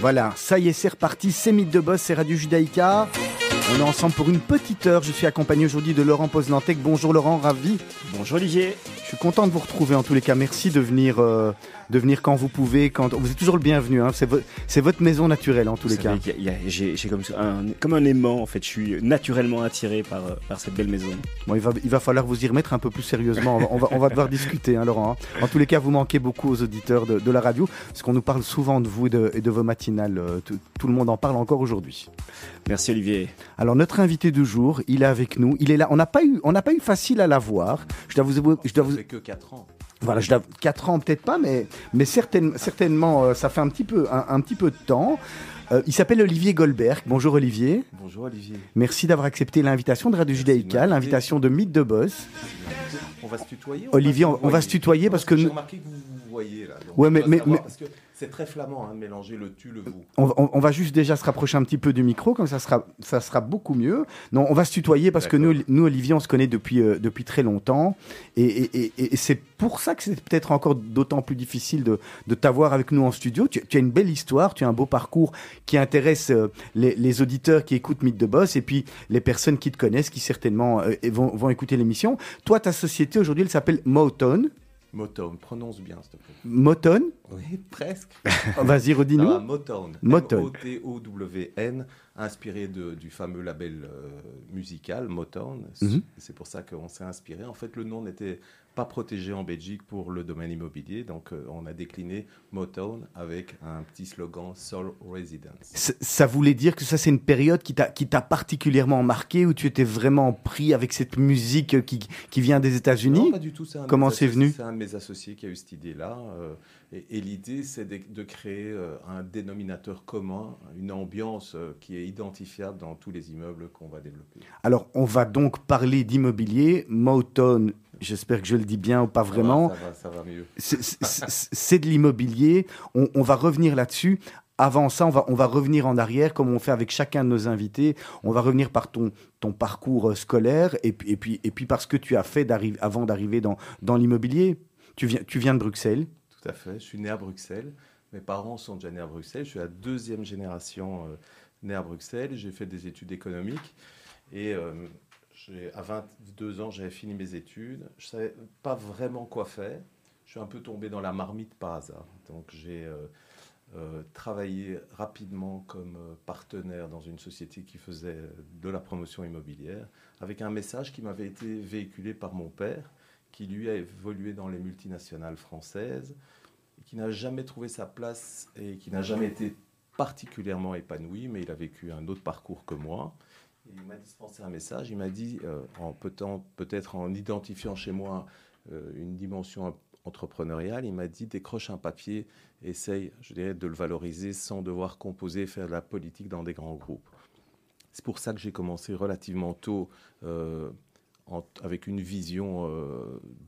Voilà, ça y est, c'est reparti, c'est Mythe de Boss, c'est Radio Judaïka. On est ensemble pour une petite heure. Je suis accompagné aujourd'hui de Laurent Poznantec. Bonjour Laurent, ravi. Bonjour Olivier. Je suis content de vous retrouver en tous les cas. Merci de venir, euh, de venir quand vous pouvez. Quand... Vous êtes toujours le bienvenu. Hein. C'est, votre maison naturelle en tous les cas. j'ai, comme, un, comme un aimant en fait. Je suis naturellement attiré par, euh, par cette belle maison. Bon, il va, il va falloir vous y remettre un peu plus sérieusement. On va, on va, devoir discuter, hein, Laurent. Hein. En tous les cas, vous manquez beaucoup aux auditeurs de, de la radio, parce qu'on nous parle souvent de vous et de, et de vos matinales. Euh, tout, tout le monde en parle encore aujourd'hui. Merci Olivier. Alors notre invité du jour, il est avec nous. Il est là. On n'a pas eu, on n'a pas eu facile à la voir. Je dois vous, je dois vous. que 4 ans. Voilà, je dois, 4 ans peut-être pas, mais mais certainement, euh, ça fait un petit peu, un, petit peu de temps. Euh, il s'appelle Olivier Goldberg. Bonjour Olivier. Bonjour Olivier. Merci d'avoir accepté l'invitation de Radio Judaïka, l'invitation de Mythe de Boss. On va se tutoyer. Olivier, on, va se tutoyer parce, que. J'ai remarqué que vous vous voyez là. ouais, mais, mais, c'est très flamand, hein, de mélanger le tu, le vous. On, va juste déjà se rapprocher un petit peu du micro, comme ça sera, ça sera beaucoup mieux. Non, on va se tutoyer parce que nous, nous, Olivier, on se connaît depuis, euh, depuis très longtemps. Et, c'est pour ça que c'est peut-être encore d'autant plus difficile de, de t'avoir avec nous en studio. Tu, as une belle histoire, tu as un beau parcours qui intéresse euh, les, auditeurs qui écoutent Mythe de Boss et puis les personnes qui te connaissent, qui certainement euh, vont, vont écouter l'émission. Toi, ta société aujourd'hui, elle s'appelle Motown. Motown, prononce bien, s'il te plaît. Motown Oui, presque. Oh, vas-y, redis-nous. Motown. Motown. M-O-T-O-W-N, inspiré du fameux label euh, musical Motown. Mhm. C'est pour ça qu'on s'est inspiré. En fait, le nom n'était pas protégé en Belgique pour le domaine immobilier. Donc, euh, on a décliné Motown avec un petit slogan Soul Residence. Ça voulait dire que ça, c'est une période qui t'a particulièrement marqué, où tu étais vraiment pris avec cette musique qui, qui vient des États-Unis? Non, pas du tout. Comment c'est venu? C'est un de mes associés qui a eu cette idée-là. Euh, et, l'idée, c'est de, créer euh, un dénominateur commun, une ambiance qui est identifiable dans tous les immeubles qu'on va développer. Alors, on va donc parler d'immobilier. Motown J'espère que je le dis bien ou pas vraiment. Ça va, ça va, mieux. C'est de l'immobilier. On, va revenir là-dessus. Avant ça, on va, on va revenir en arrière, comme on fait avec chacun de nos invités. On va revenir par ton, ton parcours euh, scolaire et puis, et, puis, et puis par ce que tu as fait avant d'arriver dans, dans l'immobilier. Tu viens, tu viens de Bruxelles Tout à fait. Je suis né à Bruxelles. Mes parents sont déjà nés à Bruxelles. Je suis la deuxième génération euh, née à Bruxelles. J'ai fait des études économiques. Et euh, à 22 ans, j'avais fini mes études. Je ne savais pas vraiment quoi faire. Je suis un peu tombé dans la marmite par hasard. Donc j'ai euh, euh, travaillé rapidement comme euh, partenaire dans une société qui faisait de la promotion immobilière, avec un message qui m'avait été véhiculé par mon père, qui lui a évolué dans les multinationales françaises, qui n'a jamais trouvé sa place et qui n'a jamais été particulièrement épanoui, mais il a vécu un autre parcours que moi il m'a dispensé un message. Il m'a dit, euh, peut-être en identifiant chez moi euh, une dimension entrepreneuriale, il m'a dit décroche un papier, essaye, je dirais, de le valoriser sans devoir composer, faire de la politique dans des grands groupes. C'est pour ça que j'ai commencé relativement tôt euh, avec une vision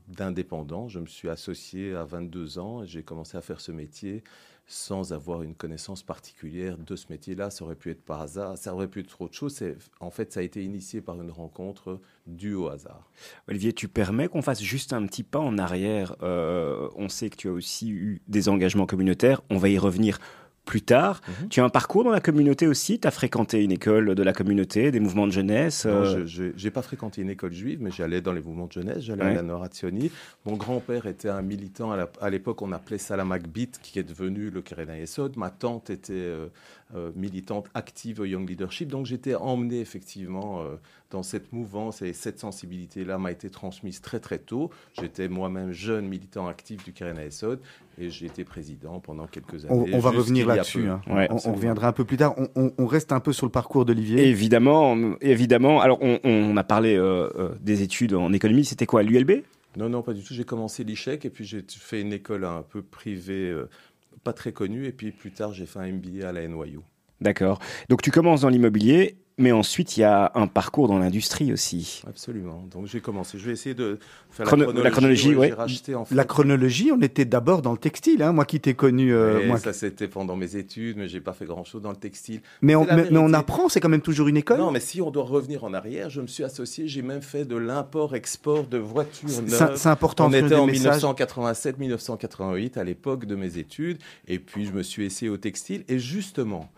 d'indépendant. Je me suis associé à 22 ans et j'ai commencé à faire ce métier sans avoir une connaissance particulière de ce métier-là. Ça aurait pu être par hasard, ça aurait pu être autre chose. En fait, ça a été initié par une rencontre due au hasard. Olivier, tu permets qu'on fasse juste un petit pas en arrière. Euh, on sait que tu as aussi eu des engagements communautaires. On va y revenir plus tard. Mhm. Tu as un parcours dans la communauté aussi? Tu as fréquenté une école de la communauté, des mouvements de jeunesse Non, euh? je n'ai pas fréquenté une école juive, mais j'allais dans les mouvements de jeunesse, j'allais à la Norazioni. Mon grand-père était un militant, à l'époque on appelait ça la Macbeth, qui est devenu le Kerena Yesod. Ma tante était euh, euh, militante active au Young Leadership, donc j'étais emmené effectivement dans cette mouvance et cette sensibilité-là m'a été transmise très très tôt. J'étais moi-même jeune militant actif du Keren et j'ai été président pendant quelques années. On, va revenir là-dessus. Hein. on, reviendra un peu plus tard. On, reste un peu sur le parcours d'Olivier. Évidemment, évidemment. Alors on, a parlé euh, euh, des études en économie. C'était quoi, l'ULB Non, non, pas du tout. J'ai commencé l'ICHEC et puis j'ai fait une école un peu privée, euh, pas très connue. Et puis plus tard, j'ai fait un MBA à la NYU. D'accord. Donc tu commences dans l'immobilier mais ensuite il y a un parcours dans l'industrie aussi. Absolument. Donc j'ai commencé. Je vais essayer de faire la chronologie. Ouais, La chronologie, on était d'abord dans le textile. Hein. Moi qui t'ai connu. Euh, moi ça c'était pendant mes études, mais j'ai pas fait grand chose dans le textile. Mais on, mais, on apprend, c'est quand même toujours une école. Non, mais si on doit revenir en arrière, je me suis associé. J'ai même fait de l'import-export de voitures neuves. C'est important. On était en 1987-1988 à l'époque de mes études, et puis je me suis essayé au textile. Et justement,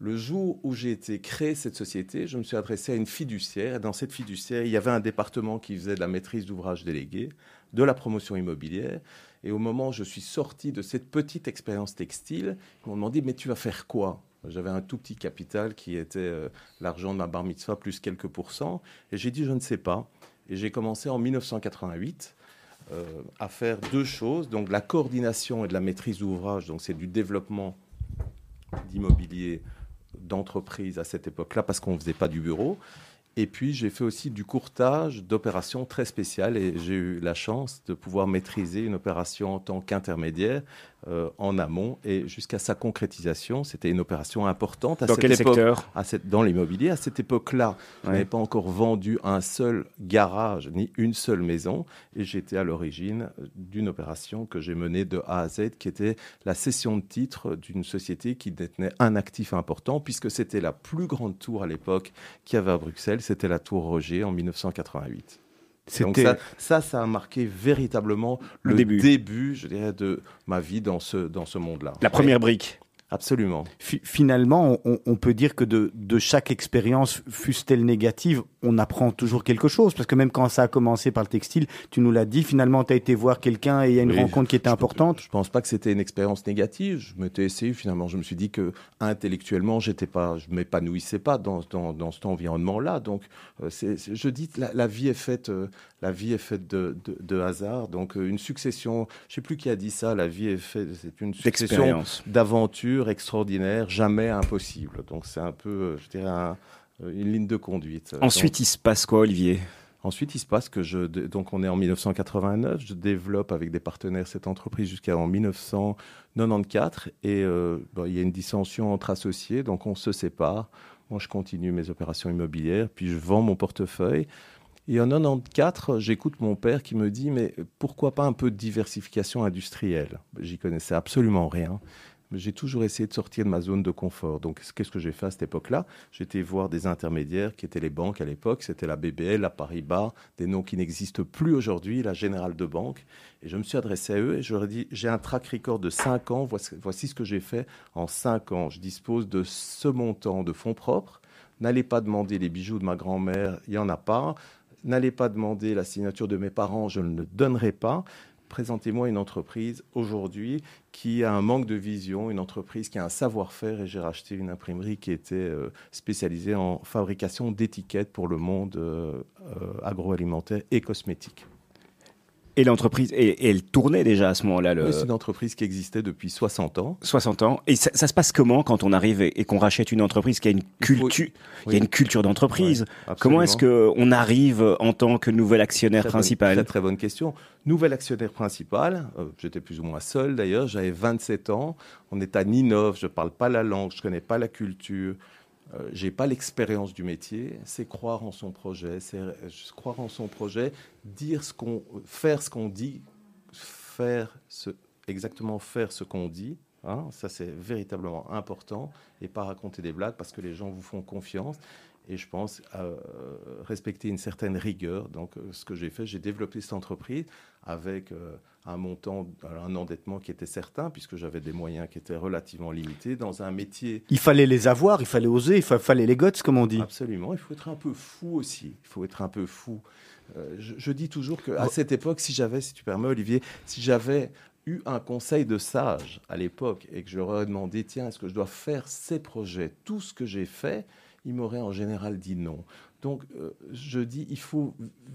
le jour où j'ai été créé cette société, je me suis adressé à une fiduciaire. Dans cette fiduciaire, il y avait un département qui faisait de la maîtrise d'ouvrage délégué, de la promotion immobilière. Et au moment où je suis sorti de cette petite expérience textile, ils m'ont demandé Mais tu vas faire quoi? J'avais un tout petit capital qui était euh, l'argent de ma bar mitzvah plus quelques pourcents. Et j'ai dit Je ne sais pas. Et j'ai commencé en 1988 euh, à faire deux choses. Donc la coordination et de la maîtrise d'ouvrage, donc c'est du développement d'immobilier d'entreprise à cette époque-là parce qu'on ne faisait pas du bureau. Et puis j'ai fait aussi du courtage d'opérations très spéciales et j'ai eu la chance de pouvoir maîtriser une opération en tant qu'intermédiaire euh, en amont et jusqu'à sa concrétisation. C'était une opération importante. À dans quel secteur à cette, Dans l'immobilier. À cette époque-là, je n'avais pas encore vendu un seul garage ni une seule maison et j'étais à l'origine d'une opération que j'ai menée de A à Z qui était la cession de titres d'une société qui détenait un actif important puisque c'était la plus grande tour à l'époque qu'il y avait à Bruxelles. C'était la tour Roger en 1988. Donc ça, ça, a marqué véritablement le, début. je dirais, de ma vie dans ce, dans ce monde-là. La première brique. Absolument. finalement, on, peut dire que de, de chaque expérience, fût-elle négative, on apprend toujours quelque chose. Parce que même quand ça a commencé par le textile, tu nous l'as dit, finalement, tu as été voir quelqu'un et il y a une rencontre qui était importante. Je pense pas que c'était une expérience négative. Je m'étais essayé, finalement. Je me suis dit que intellectuellement, j'étais pas, je m'épanouissais pas dans, dans, dans cet environnement-là. Donc, euh, je dis, la, la vie est faite, euh, la vie est faite de, de, de hasard. Donc, euh, une succession, je sais plus qui a dit ça, la vie est faite, c'est une succession d'aventures extraordinaire, jamais impossible. Donc c'est un peu, euh, je dirais, euh, une ligne de conduite. Ensuite, il se passe quoi, Olivier? Ensuite, il se passe que je, donc on est en 1989, je développe avec des partenaires cette entreprise jusqu'en 1994 et euh, il y a une dissension entre associés, donc on se sépare. Moi, je continue mes opérations immobilières, puis je vends mon portefeuille. Et en 94, j'écoute mon père qui me dit mais pourquoi pas un peu de diversification industrielle? J'y connaissais absolument rien j'ai toujours essayé de sortir de ma zone de confort. Donc, qu'est-ce que j'ai fait à cette époque-là? J'étais voir des intermédiaires qui étaient les banques à l'époque. C'était la BBL, la Paribas, des noms qui n'existent plus aujourd'hui, la Générale de Banque. Et je me suis adressé à eux et je leur ai dit j'ai un track record de 5 ans. Voici, voici ce que j'ai fait en 5 ans. Je dispose de ce montant de fonds propres. N'allez pas demander les bijoux de ma grand-mère, il n'y en a pas. N'allez pas demander la signature de mes parents, je ne le donnerai pas présentez-moi une entreprise aujourd'hui qui a un manque de vision, une entreprise qui a un savoir-faire, et j'ai racheté une imprimerie qui était euh, spécialisée en fabrication d'étiquettes pour le monde euh, euh, agroalimentaire et cosmétique. Et l'entreprise, et, elle tournait déjà à ce moment-là. Le... c'est une entreprise qui existait depuis 60 ans. 60 ans. Et ça, se passe comment quand on arrive et, qu'on rachète une entreprise qui a une culture, il, y a une culture d'entreprise? comment est-ce que on arrive en tant que nouvel actionnaire principal? très, très bonne question. Nouvel actionnaire principal. Euh, j'étais plus ou moins seul d'ailleurs. J'avais 27 ans. On est à Ninov. Je parle pas la langue. Je connais pas la culture. Euh, j'ai pas l'expérience du métier, c'est croire en son projet, c'est croire en son projet, dire ce qu'on, faire ce qu'on dit, faire ce, exactement faire ce qu'on dit. Hein, ça c'est véritablement important et pas raconter des blagues parce que les gens vous font confiance et je pense euh, respecter une certaine rigueur. Donc, euh, ce que j'ai fait, j'ai développé cette entreprise avec un montant, un endettement qui était certain, puisque j'avais des moyens qui étaient relativement limités dans un métier. Il fallait les avoir, il fallait oser, il fallait les guts, comme on dit. Absolument, il faut être un peu fou aussi. Il faut être un peu fou. Euh, je, dis toujours qu'à cette époque, si j'avais, si tu permets, Olivier, si j'avais eu un conseil de sage à l'époque et que je leur aurais demandé, tiens, est-ce que je dois faire ces projets, tout ce que j'ai fait, ils m'auraient en général dit non. Donc, euh, je dis, il faut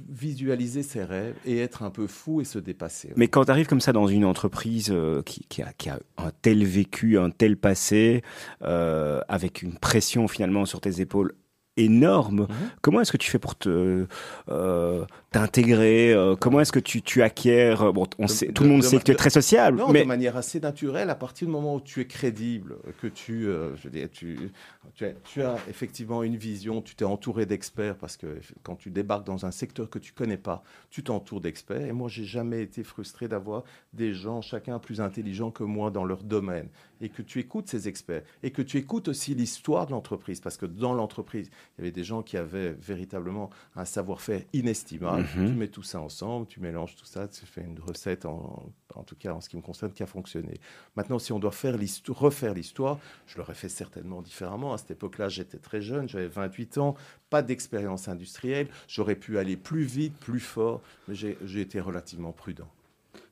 visualiser ses rêves et être un peu fou et se dépasser. Mais quand tu arrives comme ça dans une entreprise euh, qui, a, un tel vécu, un tel passé, euh, avec une pression finalement sur tes épaules énorme. Mhm. Comment est-ce que tu fais pour te euh, t'intégrer euh, Comment est-ce que tu, tu acquiers Bon, on sait, tout le monde sait que tu es très sociable, non, mais de manière assez naturelle. À partir du moment où tu es crédible, que tu, euh, je veux dire, tu, tu, as, tu as effectivement une vision, tu t'es entouré d'experts parce que quand tu débarques dans un secteur que tu connais pas, tu t'entoures d'experts. Et moi, j'ai jamais été frustré d'avoir des gens, chacun plus intelligent que moi dans leur domaine, et que tu écoutes ces experts et que tu écoutes aussi l'histoire de l'entreprise parce que dans l'entreprise il y avait des gens qui avaient véritablement un savoir-faire inestimable. Mhm. Tu mets tout ça ensemble, tu mélanges tout ça, tu fais une recette, en, en tout cas en ce qui me concerne, qui a fonctionné. Maintenant, si on doit faire refaire l'histoire, je l'aurais fait certainement différemment. À cette époque-là, j'étais très jeune, j'avais 28 ans, pas d'expérience industrielle. J'aurais pu aller plus vite, plus fort, mais j'ai été relativement prudent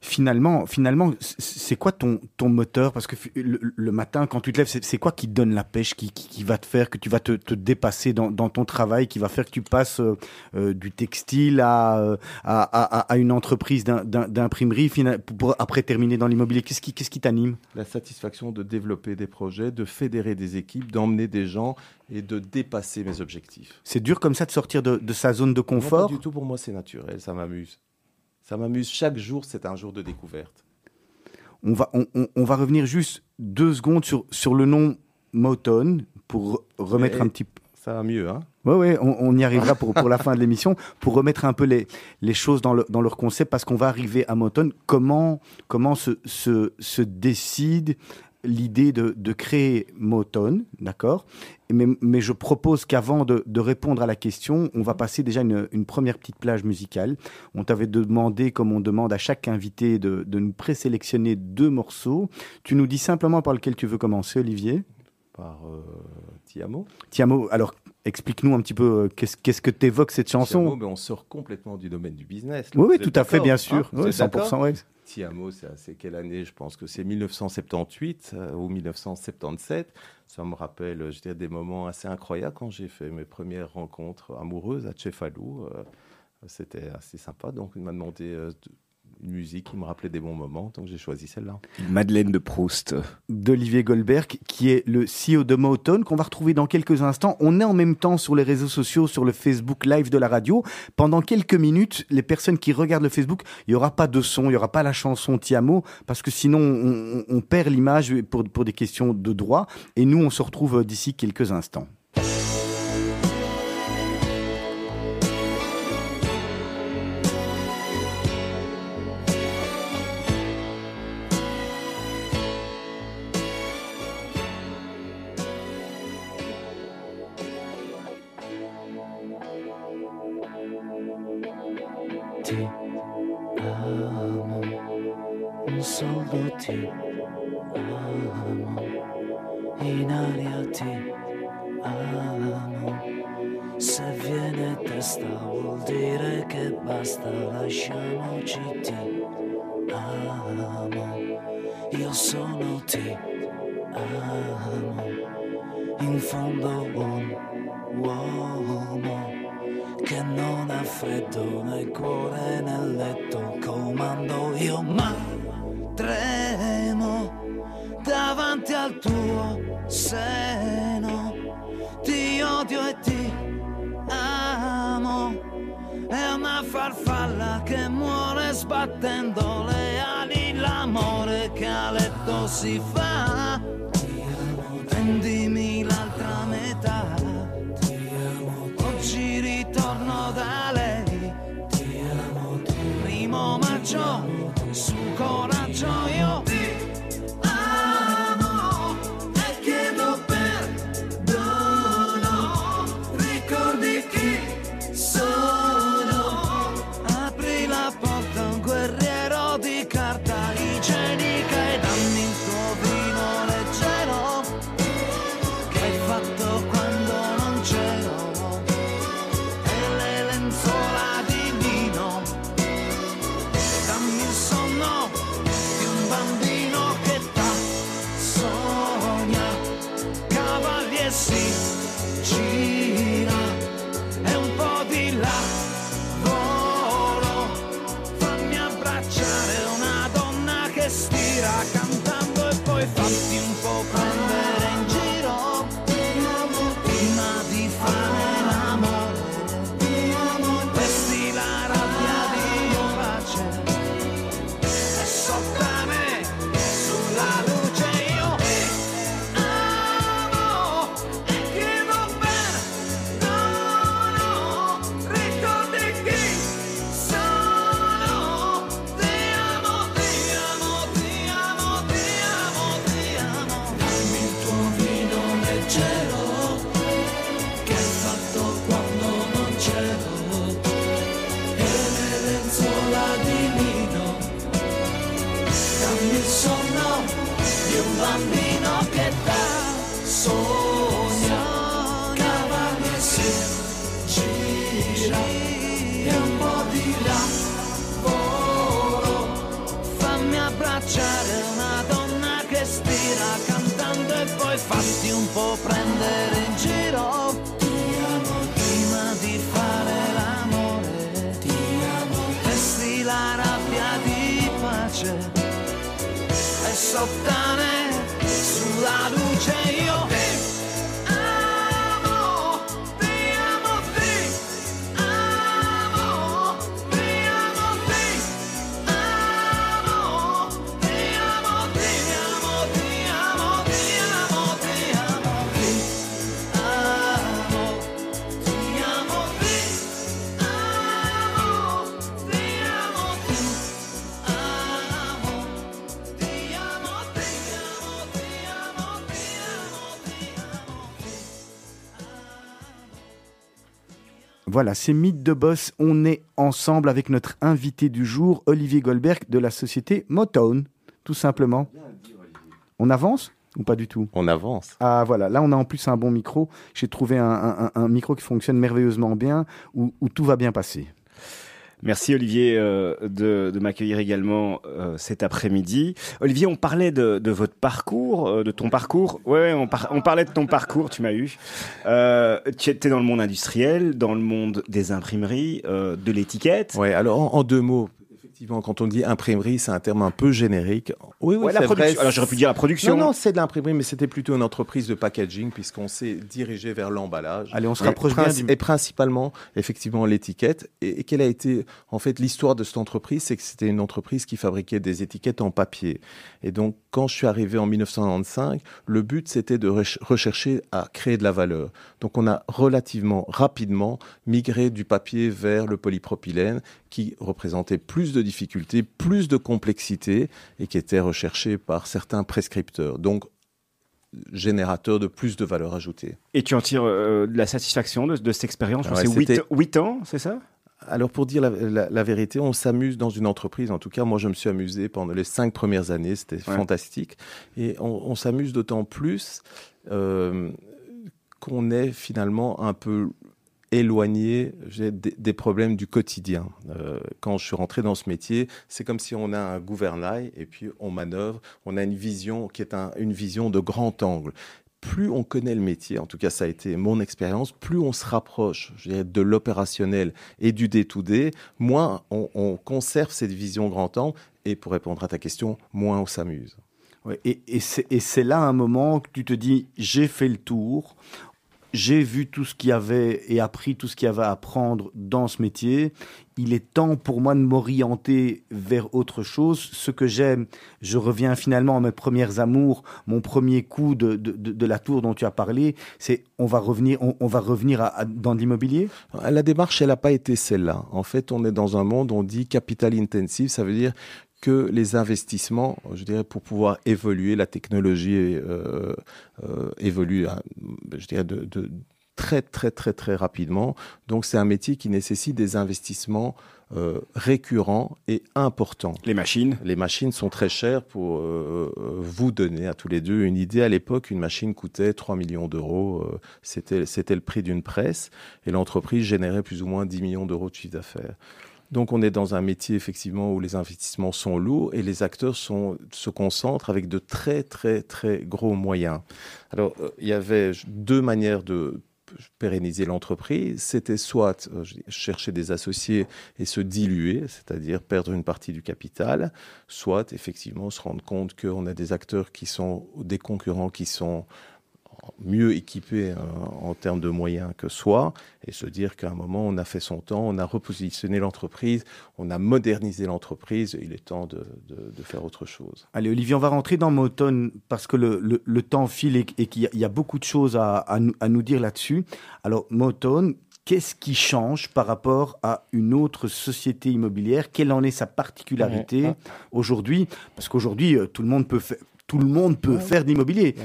finalement, finalement, c'est quoi ton, ton moteur? Parce que le, matin, quand tu te lèves, c'est quoi qui te donne la pêche, qui, qui, va te faire que tu vas te, te dépasser dans, dans, ton travail, qui va faire que tu passes euh, euh, du textile à, euh, à, à, à, une entreprise d'imprimerie pour après terminer dans l'immobilier? Qu'est-ce qui, qu'est-ce qui t'anime? La satisfaction de développer des projets, de fédérer des équipes, d'emmener des gens et de dépasser mes objectifs. C'est dur comme ça de sortir de, de sa zone de confort non, Pas du tout, pour moi c'est naturel, ça m'amuse. Ça m'amuse. Chaque jour, c'est un jour de découverte. On va, on, on, va revenir juste deux secondes sur, sur le nom Moton pour remettre un petit peu. Ça va mieux, hein? Oui, oui, on, on, y arrivera pour, pour la fin de l'émission, pour remettre un peu les, les choses dans, le, dans leur concept, parce qu'on va arriver à Moton. Comment, comment se, se, se décide l'idée de, de, créer Moton, d'accord? Mais, mais, je propose qu'avant de, de, répondre à la question, on va passer déjà une, une première petite plage musicale. On t'avait demandé, comme on demande à chaque invité, de, de nous présélectionner deux morceaux. Tu nous dis simplement par lequel tu veux commencer, Olivier? Par euh, Tiamo. Tiamo, alors explique-nous un petit peu euh, qu'est-ce, qu'est-ce que t'évoques cette chanson? Tiamo, mais on sort complètement du domaine du business. oui, oui, tout à fait, bien sûr. Hein, oui, 100%. Ouais. Tiamo, c'est quelle année Je pense que c'est 1978 euh, ou 1977. Ça me rappelle, je dirais, des moments assez incroyables quand j'ai fait mes premières rencontres amoureuses à Tchefalou. Euh, c'était assez sympa. Donc, il m'a demandé euh, une musique qui me rappelait des bons moments, donc j'ai choisi celle-là. Madeleine de Proust. D'Olivier Goldberg, qui est le CEO de Moton, qu'on va retrouver dans quelques instants. On est en même temps sur les réseaux sociaux, sur le Facebook Live de la radio. Pendant quelques minutes, les personnes qui regardent le Facebook, il n'y aura pas de son, il n'y aura pas la chanson Tiamo, parce que sinon on, on perd l'image pour, pour des questions de droit. Et nous, on se retrouve d'ici quelques instants. from the one uomo che non ha freddo nel cuore nel letto comando io ma tremo davanti al tuo seno. Ti odio e ti amo è una farfalla che muore sbattendo le ali. L'amore che a letto si fa prendimi amo da lei. Ti amo, tu. Primo maggio su coraggio. Voilà, c'est Mythe de Boss. On est ensemble avec notre invité du jour, Olivier Goldberg de la société Motown, tout simplement. On avance ou pas du tout? On avance. Ah voilà, là on a en plus un bon micro. J'ai trouvé un, micro qui fonctionne merveilleusement bien, où tout va bien passer. Merci Olivier euh, de, m'accueillir également euh, cet après-midi. Olivier, on parlait de, votre parcours, euh, de ton parcours. Ouais, on, on, parlait de ton parcours, tu m'as eu. tu étais dans le monde industriel, dans le monde des imprimeries, de l'étiquette. Ouais, alors en deux mots, Effectivement, quand on dit imprimerie, c'est un terme un peu générique. Oui, oui, la production. Alors j'aurais pu dire la production. Non, non, c'est de l'imprimerie, mais c'était plutôt une entreprise de packaging puisqu'on s'est dirigé vers l'emballage. Allez, on se rapproche bien. Et principalement, effectivement, l'étiquette. Et, quelle a été, en fait, l'histoire de cette entreprise, c'est que c'était une entreprise qui fabriquait des étiquettes en papier. Et donc, quand je suis arrivé en 1995, le but c'était de rechercher à créer de la valeur. Donc, on a relativement rapidement migré du papier vers le polypropylène qui représentait plus de difficultés, plus de complexité et qui était recherché par certains prescripteurs. Donc, générateur de plus de valeur ajoutée. Et tu en tires euh, de la satisfaction de, cette expérience? C'est 8, ans, c'est ça? Alors pour dire la, vérité, on s'amuse dans une entreprise. En tout cas, moi, je me suis amusé pendant les cinq premières années. C'était fantastique. Et on, s'amuse d'autant plus euh, qu'on est finalement un peu éloigné des, problèmes du quotidien. Euh, quand je suis rentré dans ce métier, c'est comme si on a un gouvernail et puis on manœuvre, on a une vision qui est une vision de grand angle. Plus on connaît le métier, en tout cas ça a été mon expérience, plus on se rapproche de l'opérationnel et du day-to-day, moins on, conserve cette vision grand angle et pour répondre à ta question, moins on s'amuse. et, et c'est là un moment que tu te dis, j'ai fait le tour, j'ai vu tout ce qu'il y avait et appris tout ce qu'il y avait à apprendre dans ce métier. Il est temps pour moi de m'orienter vers autre chose. Ce que j'aime, je reviens finalement à mes premières amours. Mon premier coup de, de, la tour dont tu as parlé, c'est on va revenir, on, va revenir dans l'immobilier? La démarche, elle n'a pas été celle-là. En fait, on est dans un monde, on dit capital intensive, ça veut dire que les investissements, je dirais, pour pouvoir évoluer, la technologie euh, euh, évolue, je dirais, de, très très très très rapidement. Donc c'est un métier qui nécessite des investissements euh, récurrents et importants. Les machines Les machines sont très chères pour vous donner à tous les deux une idée. À l'époque, une machine coûtait 3 millions d'euros. c'était, c'était le prix d'une presse et l'entreprise générait plus ou moins 10 millions d'euros de chiffre d'affaires. Donc on est dans un métier effectivement où les investissements sont lourds et les acteurs se concentrent avec de très très très gros moyens. Alors euh, il y avait deux manières de pérenniser l'entreprise, c'était soit euh, chercher des associés et se diluer, c'est-à-dire perdre une partie du capital, soit effectivement se rendre compte qu'on a des acteurs qui sont des concurrents qui sont mieux équipé euh, en termes de moyens que soi et se dire qu'à un moment, on a fait son temps, on a repositionné l'entreprise, on a modernisé l'entreprise, il est temps de, faire autre chose. Allez, Olivier, on va rentrer dans Motone parce que le, temps file et, qu'il y, a beaucoup de choses à, nous, dire là-dessus. Alors, Motone, qu'est-ce qui change par rapport à une autre société immobilière? Quelle en est sa particularité aujourd'hui? Parce qu'aujourd'hui, euh, tout le monde peut faire tout le monde peut faire de l'immobilier.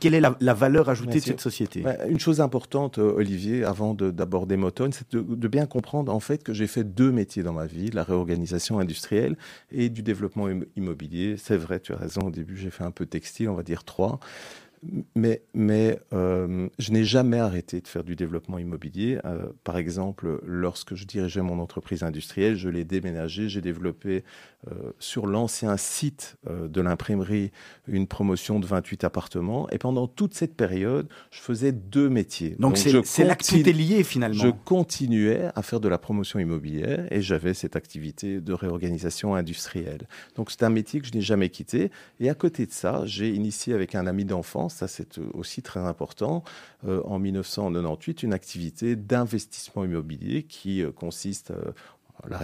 quelle est la, valeur ajoutée de cette société? Une chose importante, euh, Olivier, avant d'aborder Motone, c'est de, bien comprendre en fait que j'ai fait deux métiers dans ma vie, la réorganisation industrielle et du développement immobilier. C'est vrai, tu as raison, au début j'ai fait un peu textile, on va dire trois mais, mais euh, je n'ai jamais arrêté de faire du développement immobilier. Euh, par exemple, lorsque je dirigeais mon entreprise industrielle, je l'ai déménagé, j'ai développé euh, sur l'ancien site de l'imprimerie une promotion de 28 appartements. Et pendant toute cette période, je faisais deux métiers. Donc c'est là que tout est lié finalement. Je continuais à faire de la promotion immobilière et j'avais cette activité de réorganisation industrielle. Donc c'est un métier que je n'ai jamais quitté. Et à côté de ça, j'ai initié avec un ami d'enfance ça c'est aussi très important, euh, en 1998, une activité d'investissement immobilier qui euh, consiste euh, la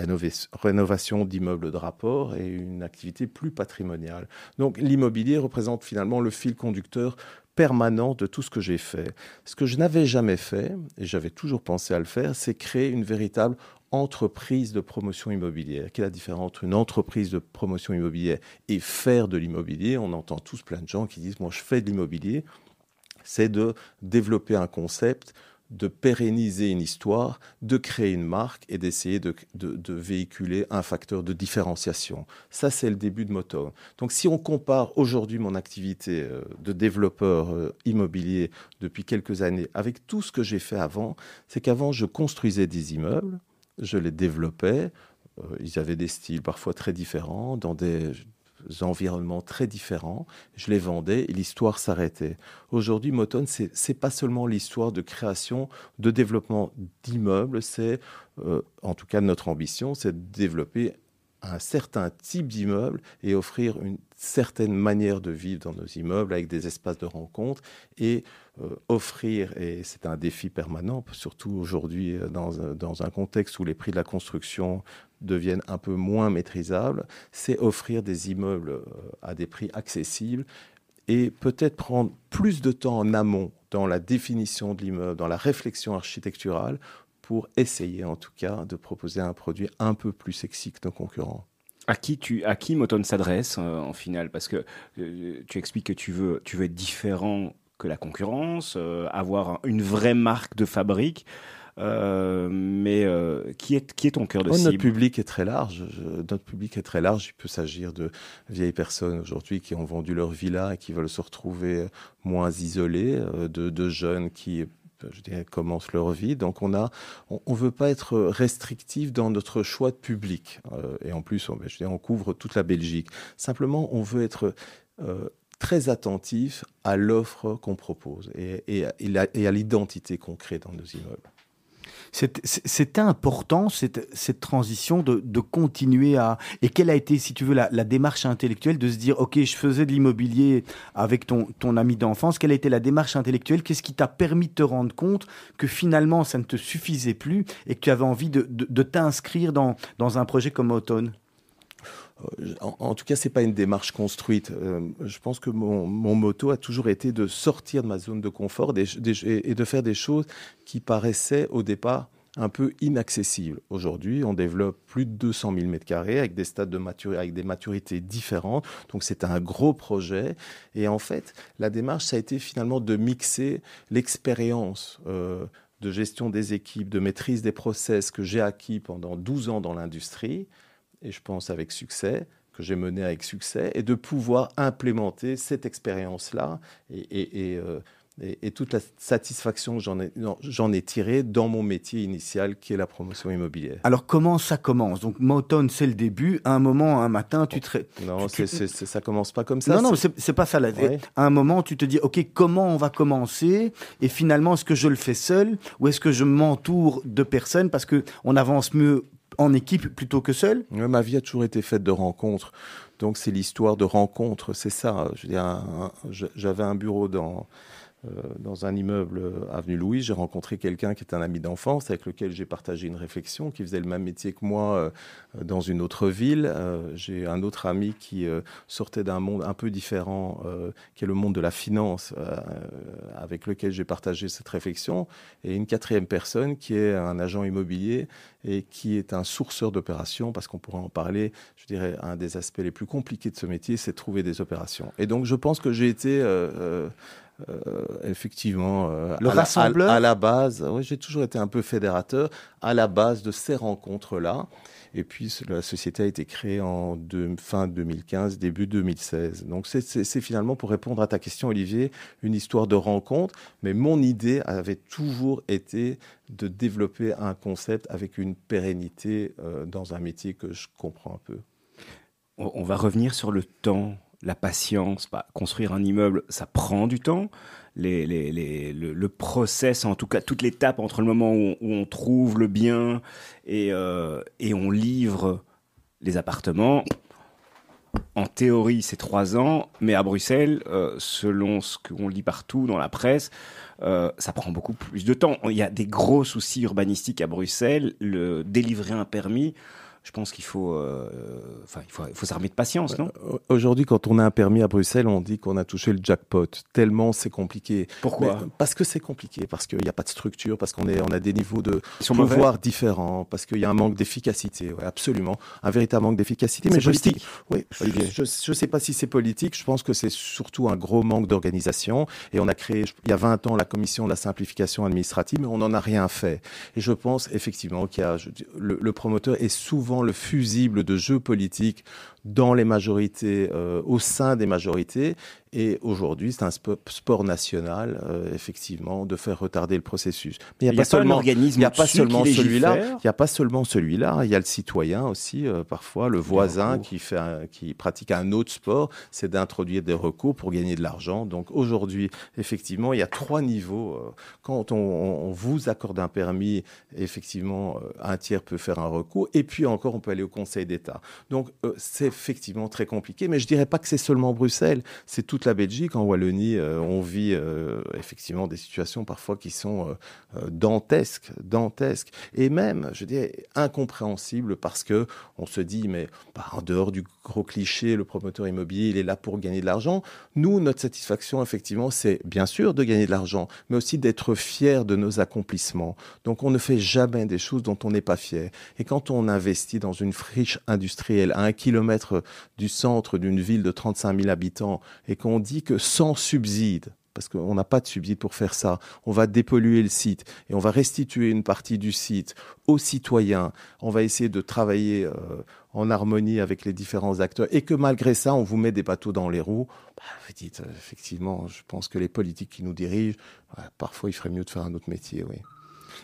rénovation d'immeubles de rapport et une activité plus patrimoniale. Donc l'immobilier représente finalement le fil conducteur permanent de tout ce que j'ai fait. Ce que je n'avais jamais fait, et j'avais toujours pensé à le faire, c'est créer une véritable entreprise de promotion immobilière. Quelle est la différence entre une entreprise de promotion immobilière et faire de l'immobilier? On entend tous plein de gens qui disent, moi je fais de l'immobilier. C'est de développer un concept, de pérenniser une histoire, de créer une marque et d'essayer de, véhiculer un facteur de différenciation. Ça, c'est le début de Moto. Donc, si on compare aujourd'hui mon activité euh, de développeur euh, immobilier depuis quelques années avec tout ce que j'ai fait avant, c'est qu'avant, je construisais des immeubles, je les développais. Euh, ils avaient des styles parfois très différents, dans des environnements très différents. Je les vendais et l'histoire s'arrêtait. Aujourd'hui, Motone, c'est n'est pas seulement l'histoire de création, de développement d'immeubles, c'est, euh, en tout cas notre ambition, c'est de développer un certain type d'immeuble et offrir une certaine manière de vivre dans nos immeubles avec des espaces de rencontre et offrir, et c'est un défi permanent, surtout aujourd'hui euh, dans, euh, dans, un contexte où les prix de la construction deviennent un peu moins maîtrisables, c'est offrir des immeubles à des prix accessibles et peut-être prendre plus de temps en amont dans la définition de l'immeuble, dans la réflexion architecturale pour essayer en tout cas de proposer un produit un peu plus sexy que nos concurrents. À qui, tu, à qui Moton s'adresse euh, en final Parce que euh, tu expliques que tu veux, tu veux être différent que la concurrence, euh, avoir une vraie marque de fabrique. mais qui, est, qui est ton cœur de oh, cible? Notre public est très large. notre public est très large. Il peut s'agir de vieilles personnes aujourd'hui qui ont vendu leur villa et qui veulent se retrouver moins isolées, de, de jeunes qui je dirais, commencent leur vie. Donc on a, on, veut pas être restrictif dans notre choix de public. Euh, et en plus, on, je on couvre toute la Belgique. Simplement, on veut être euh, très attentif à l'offre qu'on propose et, à l'identité qu'on crée dans nos immeubles. C'était important, cette, transition, de, continuer à... Et quelle a été, si tu veux, la, démarche intellectuelle de se dire, OK, je faisais de l'immobilier avec ton, ton ami d'enfance. Quelle a été la démarche intellectuelle? Qu'est-ce qui t'a permis de te rendre compte que finalement, ça ne te suffisait plus et que tu avais envie de, de, de t'inscrire dans, dans un projet comme Automne? Euh, en, tout cas, c'est pas une démarche construite. Euh, je pense que mon, motto a toujours été de sortir de ma zone de confort et de faire des choses qui paraissaient au départ un peu inaccessibles. Aujourd'hui, on développe plus de 200 000 mètres carrés avec des stades de maturité, maturités différentes. Donc, c'est un gros projet. Et en fait, la démarche, ça a été finalement de mixer l'expérience euh, de gestion des équipes, de maîtrise des process que j'ai acquis pendant 12 ans dans l'industrie et je pense avec succès, que j'ai mené avec succès, et de pouvoir implémenter cette expérience-là et, euh, et, et, toute la satisfaction que j'en ai, j'en ai tirée dans mon métier initial qui est la promotion immobilière. Alors comment ça commence? Donc Moton, c'est le début. À un moment, un matin, tu te... Non, c'est, ça commence pas comme ça. Non, non, c'est, pas ça. À un moment, tu te dis, OK, comment on va commencer? Et finalement, est-ce que je le fais seul? Ou est-ce que je m'entoure de personnes? Parce que on avance mieux en équipe plutôt que seul? Ma vie a toujours été faite de rencontres. Donc c'est l'histoire de rencontres, c'est ça. J'avais un bureau dans, dans un immeuble euh, avenue Louis, j'ai rencontré quelqu'un qui est un ami d'enfance avec lequel j'ai partagé une réflexion, qui faisait le même métier que moi euh, dans une autre ville. j'ai un autre ami qui sortait d'un monde un peu différent, qui est le monde de la finance, avec lequel j'ai partagé cette réflexion. Et une quatrième personne qui est un agent immobilier et qui est un sourceur d'opérations, parce qu'on pourrait en parler, je dirais, un des aspects les plus compliqués de ce métier, c'est de trouver des opérations. Et donc je pense que j'ai été... Euh, effectivement, euh, le à, rassembleur la, à, la base, oui, j'ai toujours été un peu fédérateur à la base de ces rencontres-là. Et puis la société a été créée en fin 2015, début 2016. Donc c'est finalement pour répondre à ta question, Olivier, une histoire de rencontre. Mais mon idée avait toujours été de développer un concept avec une pérennité euh, dans un métier que je comprends un peu. On va revenir sur le temps la patience. Bah, construire un immeuble, ça prend du temps. Les, le, process, en tout cas toute l'étape entre le moment où, on trouve le bien et, euh, et on livre les appartements, en théorie, c'est trois ans, mais à Bruxelles, euh, selon ce qu'on lit partout dans la presse, euh, ça prend beaucoup plus de temps. Il y a des gros soucis urbanistiques à Bruxelles. Le délivrer un permis, je pense qu'il faut, euh, enfin, il faut, il faut s'armer de patience, non? Euh, Aujourd'hui, quand on a un permis à Bruxelles, on dit qu'on a touché le jackpot. Tellement c'est compliqué. Pourquoi? Parce que c'est compliqué, parce qu'il n'y a pas de structure, parce qu'on on a des niveaux de pouvoir différents, parce qu'il y a un manque d'efficacité. Ouais, absolument, un véritable manque d'efficacité. Mais politique. oui, je ne sais pas si c'est politique. Je pense que c'est surtout un gros manque d'organisation. Et on a créé, il y a 20 ans, la commission de la simplification administrative, mais on n'en a rien fait. Et je pense effectivement qu'il y a, le promoteur est souvent le fusible de jeux politiques dans les majorités, euh, au sein des majorités. Et aujourd'hui, c'est un sport national, euh, effectivement, de faire retarder le processus. Mais il n'y a, pas seulement, il n'y a pas seulement celui-là. Il n'y a pas seulement celui-là. Il y a le citoyen aussi, euh, parfois le voisin qui fait, qui pratique un autre sport, c'est d'introduire des recours pour gagner de l'argent. Donc aujourd'hui, effectivement, il y a trois niveaux. Quand on, on vous accorde un permis, effectivement, un tiers peut faire un recours. Et puis encore, on peut aller au Conseil d'État. Donc c'est effectivement très compliqué. Mais je dirais pas que c'est seulement Bruxelles, c'est toute la Belgique. En Wallonie, euh, on vit euh, effectivement des situations parfois qui sont euh, dantesques, dantesques, et même, je dirais, incompréhensibles parce que on se dit, mais bah, en dehors du gros cliché, le promoteur immobilier, il est là pour gagner de l'argent. Nous, notre satisfaction, effectivement, c'est bien sûr de gagner de l'argent, mais aussi d'être fier de nos accomplissements. Donc, on ne fait jamais des choses dont on n'est pas fier. Et quand on investit dans une friche industrielle à un kilomètre du centre d'une ville de 35 000 habitants et qu'on dit que sans subside, parce qu'on n'a pas de subside pour faire ça. On va dépolluer le site et on va restituer une partie du site aux citoyens. On va essayer de travailler euh, en harmonie avec les différents acteurs et que malgré ça, on vous met des bateaux dans les roues. Bah, vous dites, euh, effectivement, je pense que les politiques qui nous dirigent, parfois, il ferait mieux de faire un autre métier, oui.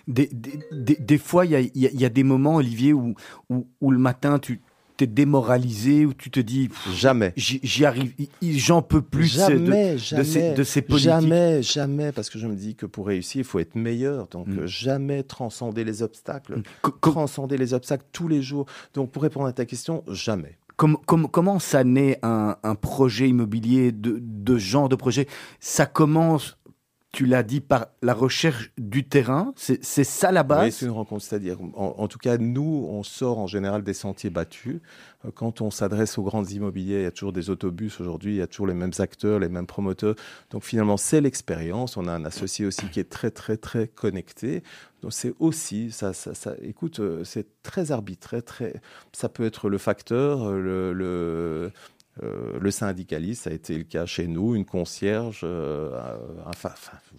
Des, des, fois, il y a, des moments, Olivier, où, où le matin, tu, t'es démoralisé ou tu te dis jamais. j'y arrive j'en peux plus jamais, de, jamais, de, ces, de ces politiques. Jamais jamais parce que je me dis que pour réussir il faut être meilleur. Donc mm. jamais transcender les obstacles. Mm. transcender les obstacles tous les jours. Donc pour répondre à ta question jamais. Comme, comment ça naît un, un projet immobilier de, de genre de projet? Ça commence tu l'as dit, par la recherche du terrain. C'est ça la base? Oui, c'est une rencontre. C'est-à-dire, en, tout cas, nous, on sort en général des sentiers battus. Euh, quand on s'adresse aux grandes immobiliers, il y a toujours des autobus aujourd'hui, il y a toujours les mêmes acteurs, les mêmes promoteurs. Donc finalement, c'est l'expérience. On a un associé aussi qui est très, très, très connecté. Donc c'est aussi, ça, écoute, euh, c'est très arbitraire. Très, ça peut être le facteur, le, le euh, le syndicaliste, ça a été le cas chez nous, une concierge. Euh, enfin,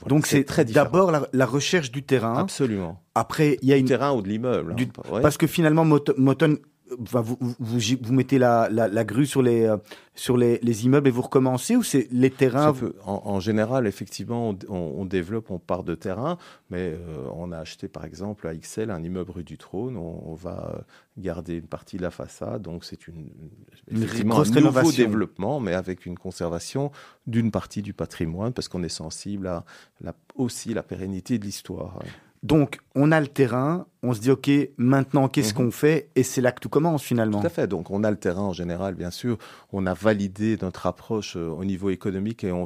Donc c'est très d'abord la, recherche du terrain. Absolument. Après, il y a du une terrain ou de l'immeuble. Hein. Parce que finalement, Moton vous, vous, mettez la, la, grue sur les, euh, sur les, les, immeubles et vous recommencez ou c'est les terrains en, général, effectivement, on, développe, on part de terrain, mais euh, on a acheté par exemple à XL un immeuble rue du Trône. On, va garder une partie de la façade, donc c'est une, effectivement un nouveau développement, mais avec une conservation d'une partie du patrimoine parce qu'on est sensible à la, aussi la pérennité de l'histoire Donc, on a le terrain, on se dit, OK, maintenant, qu'est-ce mhm. qu'on fait? Et c'est là que tout commence finalement. Tout à fait. Donc, on a le terrain en général, bien sûr. On a validé notre approche euh, au niveau économique et on,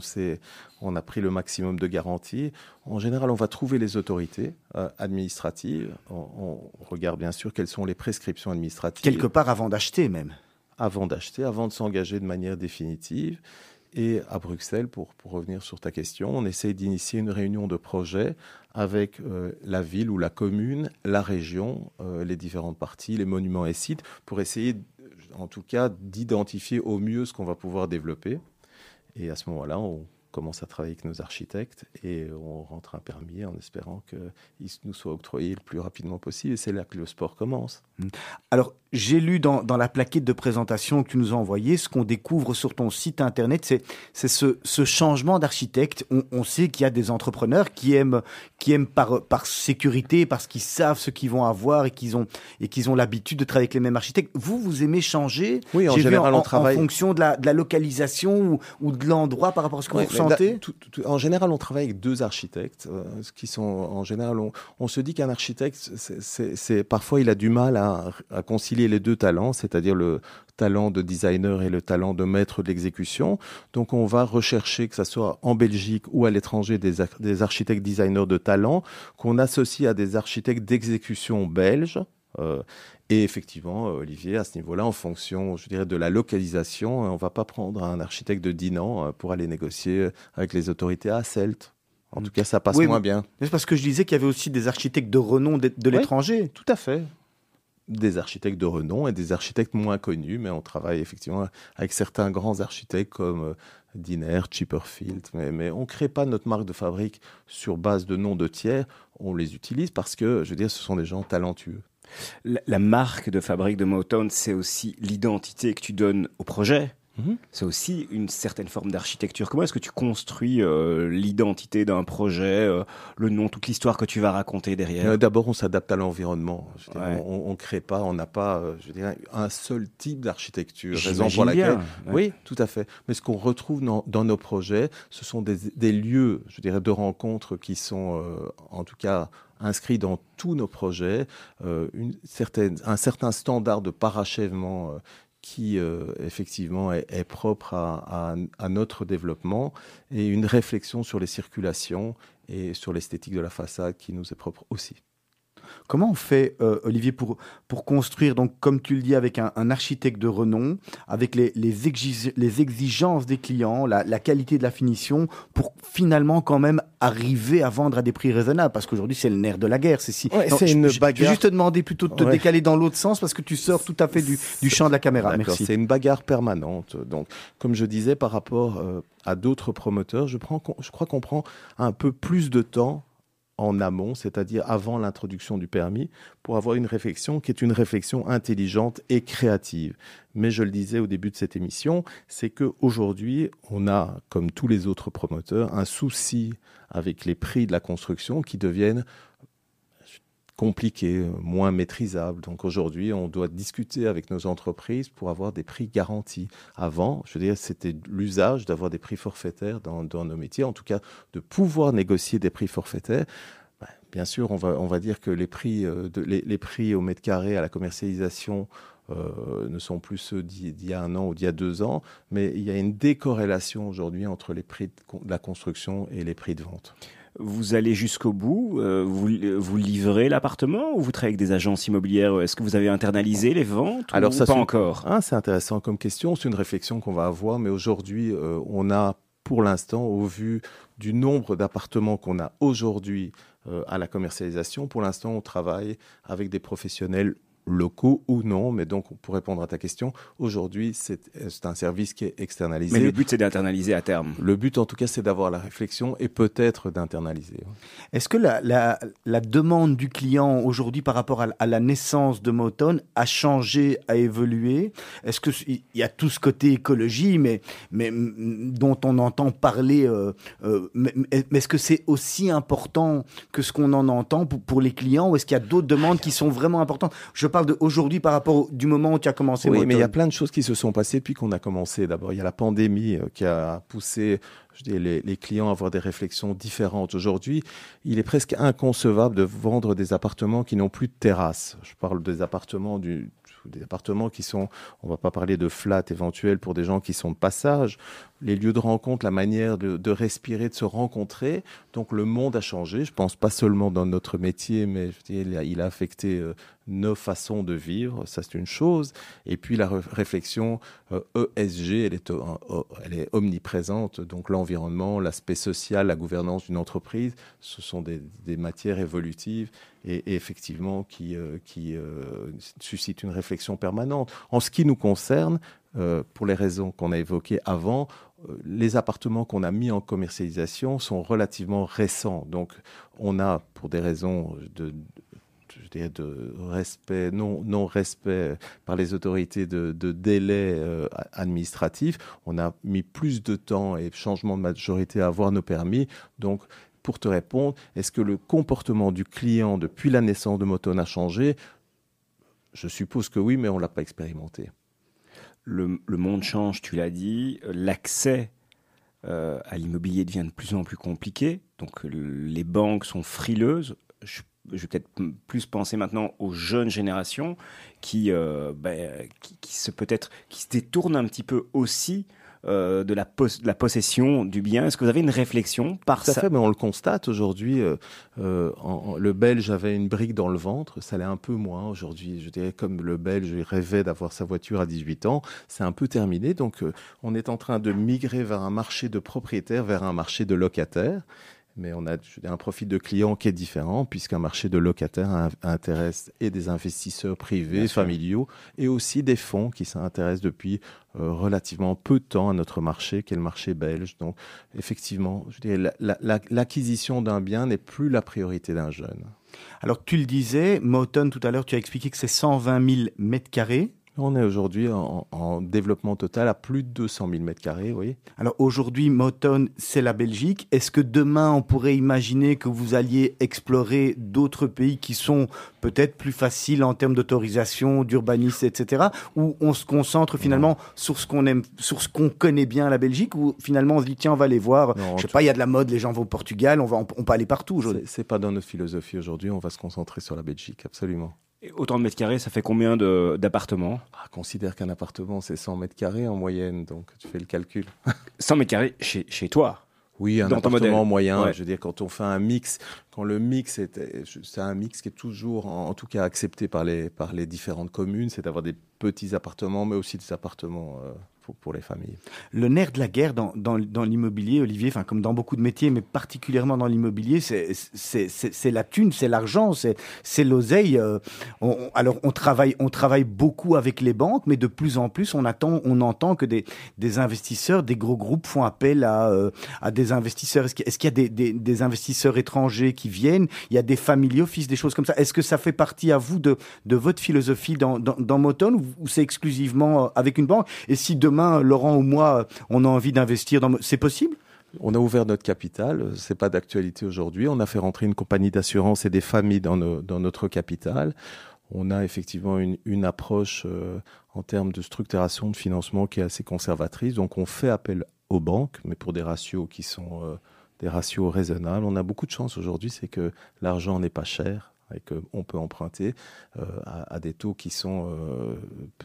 on a pris le maximum de garanties. En général, on va trouver les autorités euh, administratives. On, regarde bien sûr quelles sont les prescriptions administratives. Quelque part avant d'acheter même. Avant d'acheter, avant de s'engager de manière définitive. Et à Bruxelles, pour, pour, revenir sur ta question, on essaie d'initier une réunion de projet avec euh, la ville ou la commune, la région, euh, les différentes parties, les monuments et sites, pour essayer, en tout cas, d'identifier au mieux ce qu'on va pouvoir développer. Et à ce moment-là, on commence à travailler avec nos architectes et on rentre un permis en espérant qu'il nous soit octroyé le plus rapidement possible. Et c'est là que le sport commence. Mmh. Alors, j'ai lu dans, dans, la plaquette de présentation que tu nous as envoyée, ce qu'on découvre sur ton site internet, c'est, ce, ce, changement d'architecte. On, on sait qu'il y a des entrepreneurs qui aiment, qui aiment par, par sécurité, parce qu'ils savent ce qu'ils vont avoir et qu'ils ont, et qu'ils ont l'habitude de travailler avec les mêmes architectes. Vous, vous aimez changer? Oui, en général, on travaille. En fonction de la, de la localisation ou, ou, de l'endroit par rapport à ce que vous En général, on travaille avec deux architectes, euh, qui sont, en général, on, se dit qu'un architecte, parfois, il a du mal à, concilier les deux talents, c'est-à-dire le talent de designer et le talent de maître de l'exécution. Donc on va rechercher, que ce soit en Belgique ou à l'étranger, des, architectes designers de talent qu'on associe à des architectes d'exécution belges. Euh, et effectivement, Olivier, à ce niveau-là, en fonction, je dirais, de la localisation, on ne va pas prendre un architecte de Dinan euh, pour aller négocier avec les autorités à Celt. En tout cas, ça passe moins bien. C'est parce que je disais qu'il y avait aussi des architectes de renom de, l'étranger. Tout à fait des architectes de renom et des architectes moins connus, mais on travaille effectivement avec certains grands architectes comme euh, Diner, Chipperfield, mais, mais on ne crée pas notre marque de fabrique sur base de noms de tiers, on les utilise parce que, je veux dire, ce sont des gens talentueux. La, marque de fabrique de Motown, c'est aussi l'identité que tu donnes au projet. Mhm. C'est aussi une certaine forme d'architecture. Comment est-ce que tu construis euh, l'identité d'un projet, euh, le nom, toute l'histoire que tu vas raconter derrière? Euh, D'abord, on s'adapte à l'environnement. On ne crée pas, on n'a pas je dirais, un seul type d'architecture. Raison pour laquelle. Oui, tout à fait. Mais ce qu'on retrouve dans, nos projets, ce sont des, des, lieux, je dirais, de rencontres qui sont, en tout cas, inscrits dans tous nos projets, une certaine, un certain standard de parachèvement qui euh, effectivement est, propre à, notre développement et une réflexion sur les circulations et sur l'esthétique de la façade qui nous est propre aussi. Comment on fait, euh, Olivier, pour, pour construire, donc, comme tu le dis, avec un, architecte de renom, avec les, les, exigences des clients, la, qualité de la finition, pour finalement quand même arriver à vendre à des prix raisonnables? Parce qu'aujourd'hui, c'est le nerf de la guerre. C'est si, c'est une bagarre. Je vais juste te demander plutôt de te décaler dans l'autre sens parce que tu sors tout à fait du, du champ de la caméra. Merci. C'est une bagarre permanente. Donc, comme je disais, par rapport euh, à d'autres promoteurs, je, prends, je crois qu'on prend un peu plus de temps en amont, c'est-à-dire avant l'introduction du permis, pour avoir une réflexion qui est une réflexion intelligente et créative. Mais je le disais au début de cette émission, c'est qu'aujourd'hui, on a, comme tous les autres promoteurs, un souci avec les prix de la construction qui deviennent compliqué, moins maîtrisable. Donc aujourd'hui, on doit discuter avec nos entreprises pour avoir des prix garantis. Avant, je veux dire, c'était l'usage d'avoir des prix forfaitaires dans, nos métiers, en tout cas de pouvoir négocier des prix forfaitaires. Ben, bien sûr, on va, on va dire que les prix, euh, de, les, prix au mètre carré à la commercialisation euh, ne sont plus ceux d'il y a un an ou d'il y a deux ans, mais il y a une décorrélation aujourd'hui entre les prix de la construction et les prix de vente vous allez jusqu'au bout, euh, vous, vous livrez l'appartement ou vous travaillez avec des agences immobilières? Est-ce que vous avez internalisé les ventes Alors, ou ça, pas encore? Ah, C'est intéressant comme question, c'est une réflexion qu'on va avoir, mais aujourd'hui, euh, on a pour l'instant, au vu du nombre d'appartements qu'on a aujourd'hui euh, à la commercialisation, pour l'instant, on travaille avec des professionnels locaux ou non. Mais donc, pour répondre à ta question, aujourd'hui, c'est un service qui est externalisé. Mais le but, c'est d'internaliser à terme. Le but, en tout cas, c'est d'avoir la réflexion et peut-être d'internaliser. Est-ce que la, la, demande du client aujourd'hui par rapport à, la naissance de Moton a changé, a évolué? Est-ce qu'il y a tout ce côté écologie, mais, mais dont on entend parler euh, euh, mais, est-ce que c'est aussi important que ce qu'on en entend pour, pour les clients ou est-ce qu'il y a d'autres demandes qui sont vraiment importantes? Je parle parle d'aujourd'hui par rapport au, du moment où tu as commencé. Oui, mais il y a plein de choses qui se sont passées depuis qu'on a commencé. D'abord, il y a la pandémie euh, qui a poussé je dis, les, les, clients à avoir des réflexions différentes. Aujourd'hui, il est presque inconcevable de vendre des appartements qui n'ont plus de terrasse. Je parle des appartements du, des appartements qui sont, on va pas parler de flat éventuels pour des gens qui sont de passage, les lieux de rencontre, la manière de, respirer, de se rencontrer. Donc le monde a changé. Je pense pas seulement dans notre métier, mais il, a, affecté euh, nos façons de vivre. Ça c'est une chose. Et puis la réflexion euh, ESG, elle est, euh, elle est omniprésente. Donc l'environnement, l'aspect social, la gouvernance d'une entreprise, ce sont des, matières évolutives et, effectivement qui, qui suscitent une réflexion permanente. En ce qui nous concerne, pour les raisons qu'on a évoquées avant, les appartements qu'on a mis en commercialisation sont relativement récents. Donc, on a, pour des raisons de, respect, non, respect par les autorités de, de délai euh, administratif, on a mis plus de temps et changement de majorité à avoir nos permis. Donc, pour te répondre, est-ce que le comportement du client depuis la naissance de Moton a changé? Je suppose que oui, mais on ne l'a pas expérimenté le, monde change, tu l'as dit, l'accès euh, à l'immobilier devient de plus en plus compliqué, donc les banques sont frileuses. Je, vais peut-être plus penser maintenant aux jeunes générations euh, ben, qui se peut-être qui se détournent un petit peu aussi euh, de, la de, la possession du bien. Est-ce que vous avez une réflexion par Tout ça à fait, mais on le constate aujourd'hui. Euh, euh, le Belge avait une brique dans le ventre, ça l'est un peu moins aujourd'hui. Je dirais comme le Belge rêvait d'avoir sa voiture à 18 ans, c'est un peu terminé. Donc on est en train de migrer vers un marché de propriétaires, vers un marché de locataires mais on a un profil de client qui est différent puisqu'un marché de locataires intéresse et des investisseurs privés, Bien familiaux, sûr. et aussi des fonds qui s'intéressent depuis euh, relativement peu de temps à notre marché, qui est le marché belge. Donc, effectivement, l'acquisition la, la, d'un bien n'est plus la priorité d'un jeune. Alors, tu le disais, Moton, tout à l'heure, tu as expliqué que c'est 120 000 mètres carrés. On est aujourd'hui en, en, développement total à plus de 200 000 mètres carrés. Alors aujourd'hui, Moton, c'est la Belgique. Est-ce que demain, on pourrait imaginer que vous alliez explorer d'autres pays qui sont peut-être plus faciles en termes d'autorisation, d'urbanisme, etc. Ou on se concentre finalement non. sur ce qu'on aime, sur ce qu'on connaît bien la Belgique, ou finalement on se dit tiens, on va aller voir. Non, je sais pas, il y a de la mode, les gens vont au Portugal, on va, on, on peut aller partout aujourd'hui. C'est pas dans notre philosophie aujourd'hui. On va se concentrer sur la Belgique, absolument. Et autant de mètres carrés, ça fait combien d'appartements ah, Considère qu'un appartement, c'est 100 mètres carrés en moyenne, donc tu fais le calcul. 100 mètres carrés chez, chez toi oui, un Dans appartement moyen. Ouais. Je veux dire, quand on fait un mix, quand le mix est, c'est un mix qui est toujours, en, en, tout cas, accepté par les par les différentes communes, c'est d'avoir des petits appartements, mais aussi des appartements euh, les familles. Le nerf de la guerre dans, dans, l'immobilier, Olivier, enfin comme dans beaucoup de métiers, mais particulièrement dans l'immobilier, c'est la thune, c'est l'argent, c'est l'oseille. Euh, alors on travaille, on travaille beaucoup avec les banques, mais de plus en plus on attend, on entend que des, des investisseurs, des gros groupes font appel à, euh, à des investisseurs. Est-ce qu'il y a des, des, investisseurs étrangers qui viennent? Il y a des family office, des choses comme ça. Est-ce que ça fait partie à vous de, de votre philosophie dans, dans, Moton ou, ou c'est exclusivement euh, avec une banque? Et si demain, Laurent ou moi, on a envie d'investir dans... C'est possible? On a ouvert notre capital, c'est pas d'actualité aujourd'hui. On a fait rentrer une compagnie d'assurance et des familles dans, notre capital. On a effectivement une, approche euh, en termes de structuration de financement qui est assez conservatrice. Donc on fait appel aux banques, mais pour des ratios qui sont euh, des ratios raisonnables. On a beaucoup de chance aujourd'hui, c'est que l'argent n'est pas cher et qu'on peut emprunter euh, à, des taux qui sont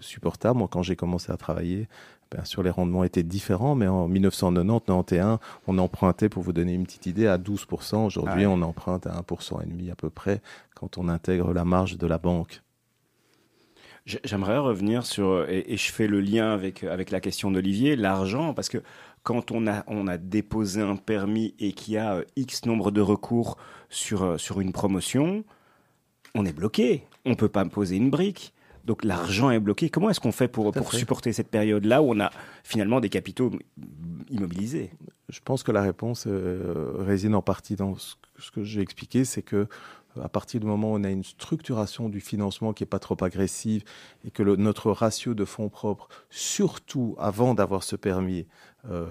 supportables. Moi, quand j'ai commencé à travailler, bien sûr, les rendements étaient différents, mais en 1990-91, on empruntait, pour vous donner une petite idée, à 12%. Aujourd'hui, ah ouais. on emprunte à 1,5% à peu près quand on intègre la marge de la banque. J'aimerais revenir sur, et, et, je fais le lien avec, avec la question d'Olivier, l'argent, parce que quand on a, on a déposé un permis et qu'il y a euh, X nombre de recours sur, euh, sur une promotion, on est bloqué. On ne peut pas poser une brique. Donc l'argent est bloqué. Comment est-ce qu'on fait pour, pour fait. supporter cette période-là où on a finalement des capitaux immobilisés? Je pense que la réponse euh, réside en partie dans ce, ce que j'ai expliqué, c'est que à partir du moment où on a une structuration du financement qui n'est pas trop agressive et que le, notre ratio de fonds propres, surtout avant d'avoir ce permis, euh,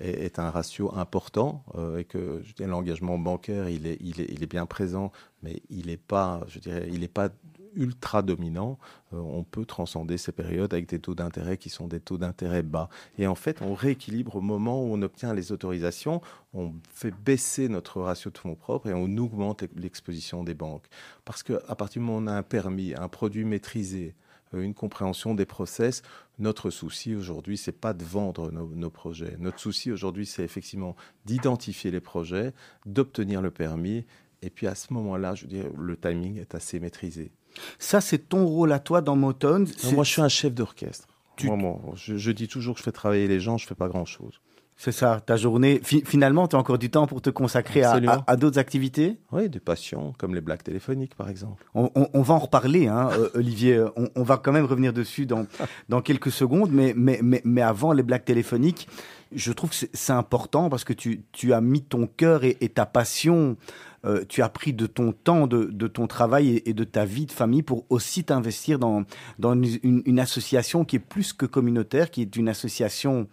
est, est, un ratio important euh, et que l'engagement bancaire il est, il, est, il est bien présent, mais il n'est pas, je dirais, il n'est pas ultra dominant, euh, on peut transcender ces périodes avec des taux d'intérêt qui sont des taux d'intérêt bas. Et en fait, on rééquilibre au moment où on obtient les autorisations, on fait baisser notre ratio de fonds propres et on augmente l'exposition des banques. Parce qu'à partir du moment où on a un permis, un produit maîtrisé, euh, une compréhension des process. Notre souci aujourd'hui, c'est pas de vendre nos, projets. Notre souci aujourd'hui, c'est effectivement d'identifier les projets, d'obtenir le permis. Et puis à ce moment-là, je veux dire, le timing est assez maîtrisé. Ça, c'est ton rôle à toi dans Motone Moi, je suis un chef d'orchestre. je, je, dis toujours que je fais travailler les gens, je fais pas grand-chose. C'est ça, ta journée. finalement, tu as encore du temps pour te consacrer à, d'autres activités? Oui, des passions, comme les blagues téléphoniques, par exemple. On, va en reparler, hein, euh, Olivier. On, va quand même revenir dessus dans, dans quelques secondes. Mais, mais, mais, avant les blagues téléphoniques, je trouve que c'est important parce que tu, tu, as mis ton cœur et, ta passion. Euh, tu as pris de ton temps, de, ton travail et, de ta vie de famille pour aussi t'investir dans, une, association qui est plus que communautaire, qui est une association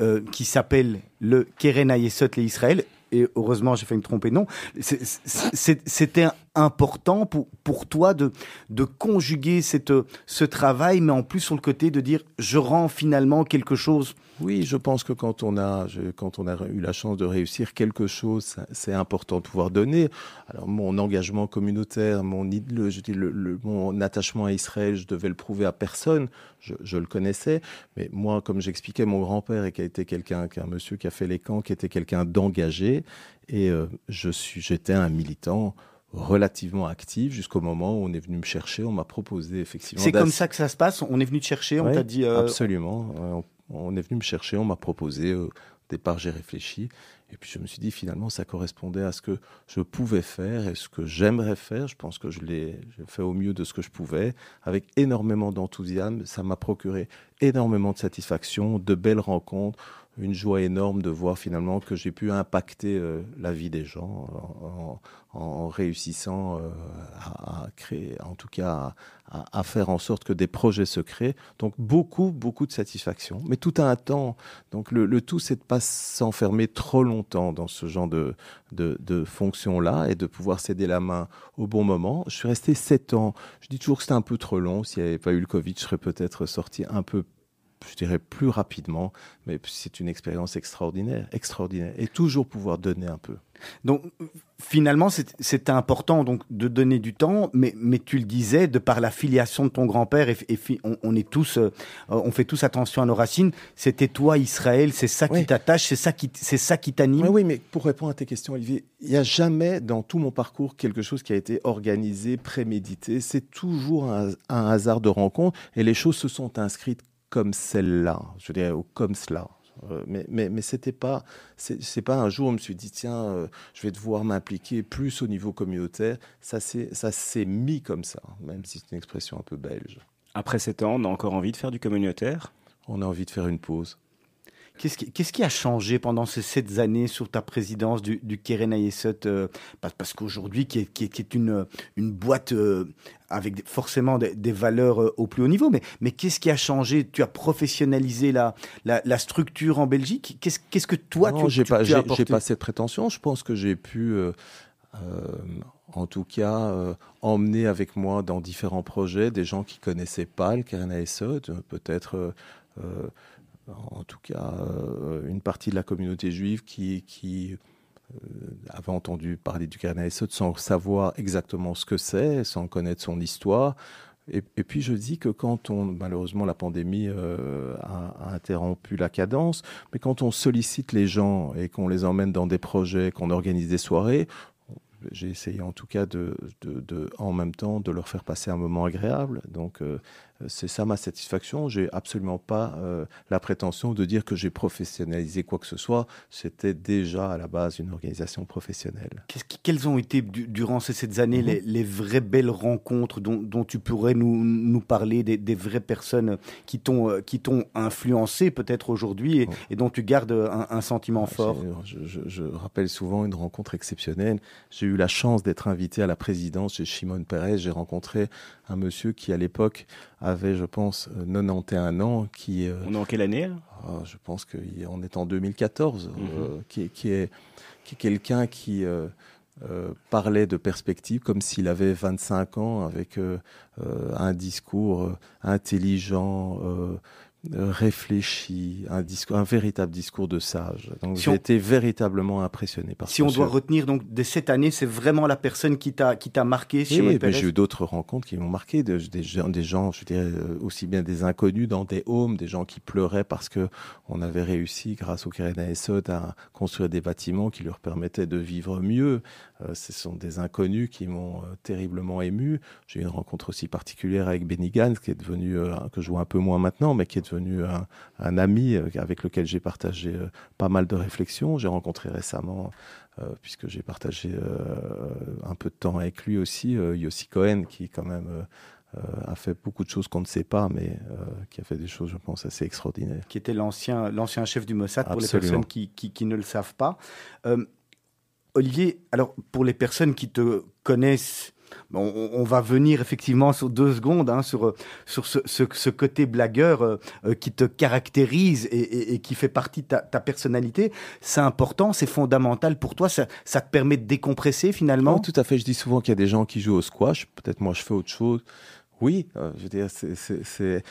euh, qui s'appelle le Keren Ayesot les Israël. Et heureusement, j'ai fait me tromper non. C'était important pour, toi de, conjuguer cette, ce travail, mais en plus sur le côté de dire je rends finalement quelque chose oui, je pense que quand on a, quand on a eu la chance de réussir quelque chose, c'est important de pouvoir donner. Alors mon engagement communautaire, mon, attachement à Israël, je devais le prouver à personne. Je, le connaissais, mais moi, comme j'expliquais, mon grand-père qui a été quelqu'un, un monsieur qui a fait les camps, qui était quelqu'un d'engagé, et euh, j'étais un militant relativement actif jusqu'au moment où on est venu me chercher, on m'a proposé effectivement. C'est comme ça que ça se passe. On est venu te chercher, on t'a dit. Euh... Absolument. On est venu me chercher, on m'a proposé. Au départ, j'ai réfléchi. Et puis je me suis dit, finalement, ça correspondait à ce que je pouvais faire et ce que j'aimerais faire. Je pense que je l'ai fait au mieux de ce que je pouvais, avec énormément d'enthousiasme. Ça m'a procuré énormément de satisfaction, de belles rencontres, une joie énorme de voir finalement que j'ai pu impacter euh, la vie des gens en, réussissant euh, à, créer, en tout cas à, à, faire en sorte que des projets se créent. Donc beaucoup, beaucoup de satisfaction, mais tout a un temps. Donc le, tout, c'est de pas s'enfermer trop longtemps dans ce genre de, de, de fonction-là et de pouvoir céder la main au bon moment. Je suis resté sept ans. Je dis toujours que c'était un peu trop long. S'il n'y avait pas eu le Covid, je serais peut-être sorti un peu je dirais plus rapidement, mais c'est une expérience extraordinaire, extraordinaire, et toujours pouvoir donner un peu. Donc finalement, c'était important donc de donner du temps, mais, mais tu le disais, de par la filiation de ton grand-père, et, on, est tous, euh, on fait tous attention à nos racines. C'était toi, Israël, c'est ça qui t'attache, c'est ça qui, c'est ça qui t'anime. Oui, mais pour répondre à tes questions, Olivier, il n'y a jamais dans tout mon parcours quelque chose qui a été organisé, prémédité. C'est toujours un, un hasard de rencontre, et les choses se sont inscrites comme celle-là, je dirais, ou comme cela. Euh, mais mais, mais c'était pas c'est pas un jour où je me suis dit tiens euh, je vais devoir m'impliquer plus au niveau communautaire. Ça s'est mis comme ça même si c'est une expression un peu belge. Après sept ans on a encore envie de faire du communautaire? On a envie de faire une pause Qu'est-ce qui, qui, a changé pendant ces sept années sur ta présidence du, du Keren Ayesot euh, Parce qu'aujourd'hui, qui est, qui, est, une, une boîte euh, avec forcément des, valeurs euh, au plus haut niveau, mais, mais qu'est-ce qui a changé? Tu as professionnalisé la, la, la structure en Belgique? Qu'est-ce que toi, non, tu, j'ai pas, j'ai, pas cette prétention. Je pense que j'ai pu... en tout cas, emmener avec moi dans différents projets des gens qui connaissaient pas le Keren Ayesot, peut-être en tout cas euh, une partie de la communauté juive qui, euh, avait entendu parler du Esot sans savoir exactement ce que c'est, sans connaître son histoire. Et, puis je dis que quand on, malheureusement la pandémie euh, a, interrompu la cadence, mais quand on sollicite les gens et qu'on les emmène dans des projets, qu'on organise des soirées, j'ai essayé en tout cas de, en même temps de leur faire passer un moment agréable. Donc c'est ça ma satisfaction. J'ai absolument pas euh, la prétention de dire que j'ai professionnalisé quoi que ce soit. C'était déjà à la base une organisation professionnelle. quelles ont été durant ces, sept années mhm. les, vraies belles rencontres dont, tu pourrais nous, nous parler, des, vraies personnes qui t'ont euh, qui t'ont influencé peut-être aujourd'hui et, et, dont tu gardes un, sentiment ah, fort je, je, rappelle souvent une rencontre exceptionnelle. J'ai eu la chance d'être invité à la présidence chez Shimon Peres. J'ai rencontré un monsieur qui à l'époque avait, je pense, 91 ans. Qui, On est en quelle année ah, Je pense qu'on est en 2014, mhm. euh, qui, qui, est, qui est quelqu'un qui, euh, parlait de perspective comme s'il avait 25 ans avec un discours intelligent, réfléchi, un, discours, un véritable discours de sage. Donc j'ai été véritablement impressionné par Si on doit retenir donc de cette année, c'est vraiment la personne qui t'a qui t'a marqué. Oui, j'ai eu d'autres rencontres qui m'ont marqué, des, gens, des gens, je dirais euh, aussi bien des inconnus dans des homes, des gens qui pleuraient parce que on avait réussi grâce au Keren Essot à construire des bâtiments qui leur permettaient de vivre mieux. Euh, ce sont des inconnus qui m'ont euh, terriblement ému. J'ai eu une rencontre aussi particulière avec Benny Gans, qui est devenu que je vois un peu moins maintenant, mais qui est devenu un, ami euh, avec lequel j'ai partagé euh, pas mal de réflexions. J'ai rencontré récemment, euh, puisque j'ai partagé un peu de temps avec lui aussi, Yossi Cohen, qui quand même a fait beaucoup de choses qu'on ne sait pas, mais qui a fait des choses, je pense, assez extraordinaires. Qui était l'ancien, l'ancien chef du Mossad, pour les personnes qui, qui, ne le savent pas. Olivier, alors pour les personnes qui te connaissent on, va venir effectivement sur deux secondes hein, sur, sur ce, côté blagueur euh, euh, qui te caractérise et, qui fait partie de ta, personnalité. C'est important, c'est fondamental pour toi. Ça, te permet de décompresser finalement. tout à fait. Je dis souvent qu'il y a des gens qui jouent au squash. Peut-être moi je fais autre chose. Oui, euh, je veux dire, c'est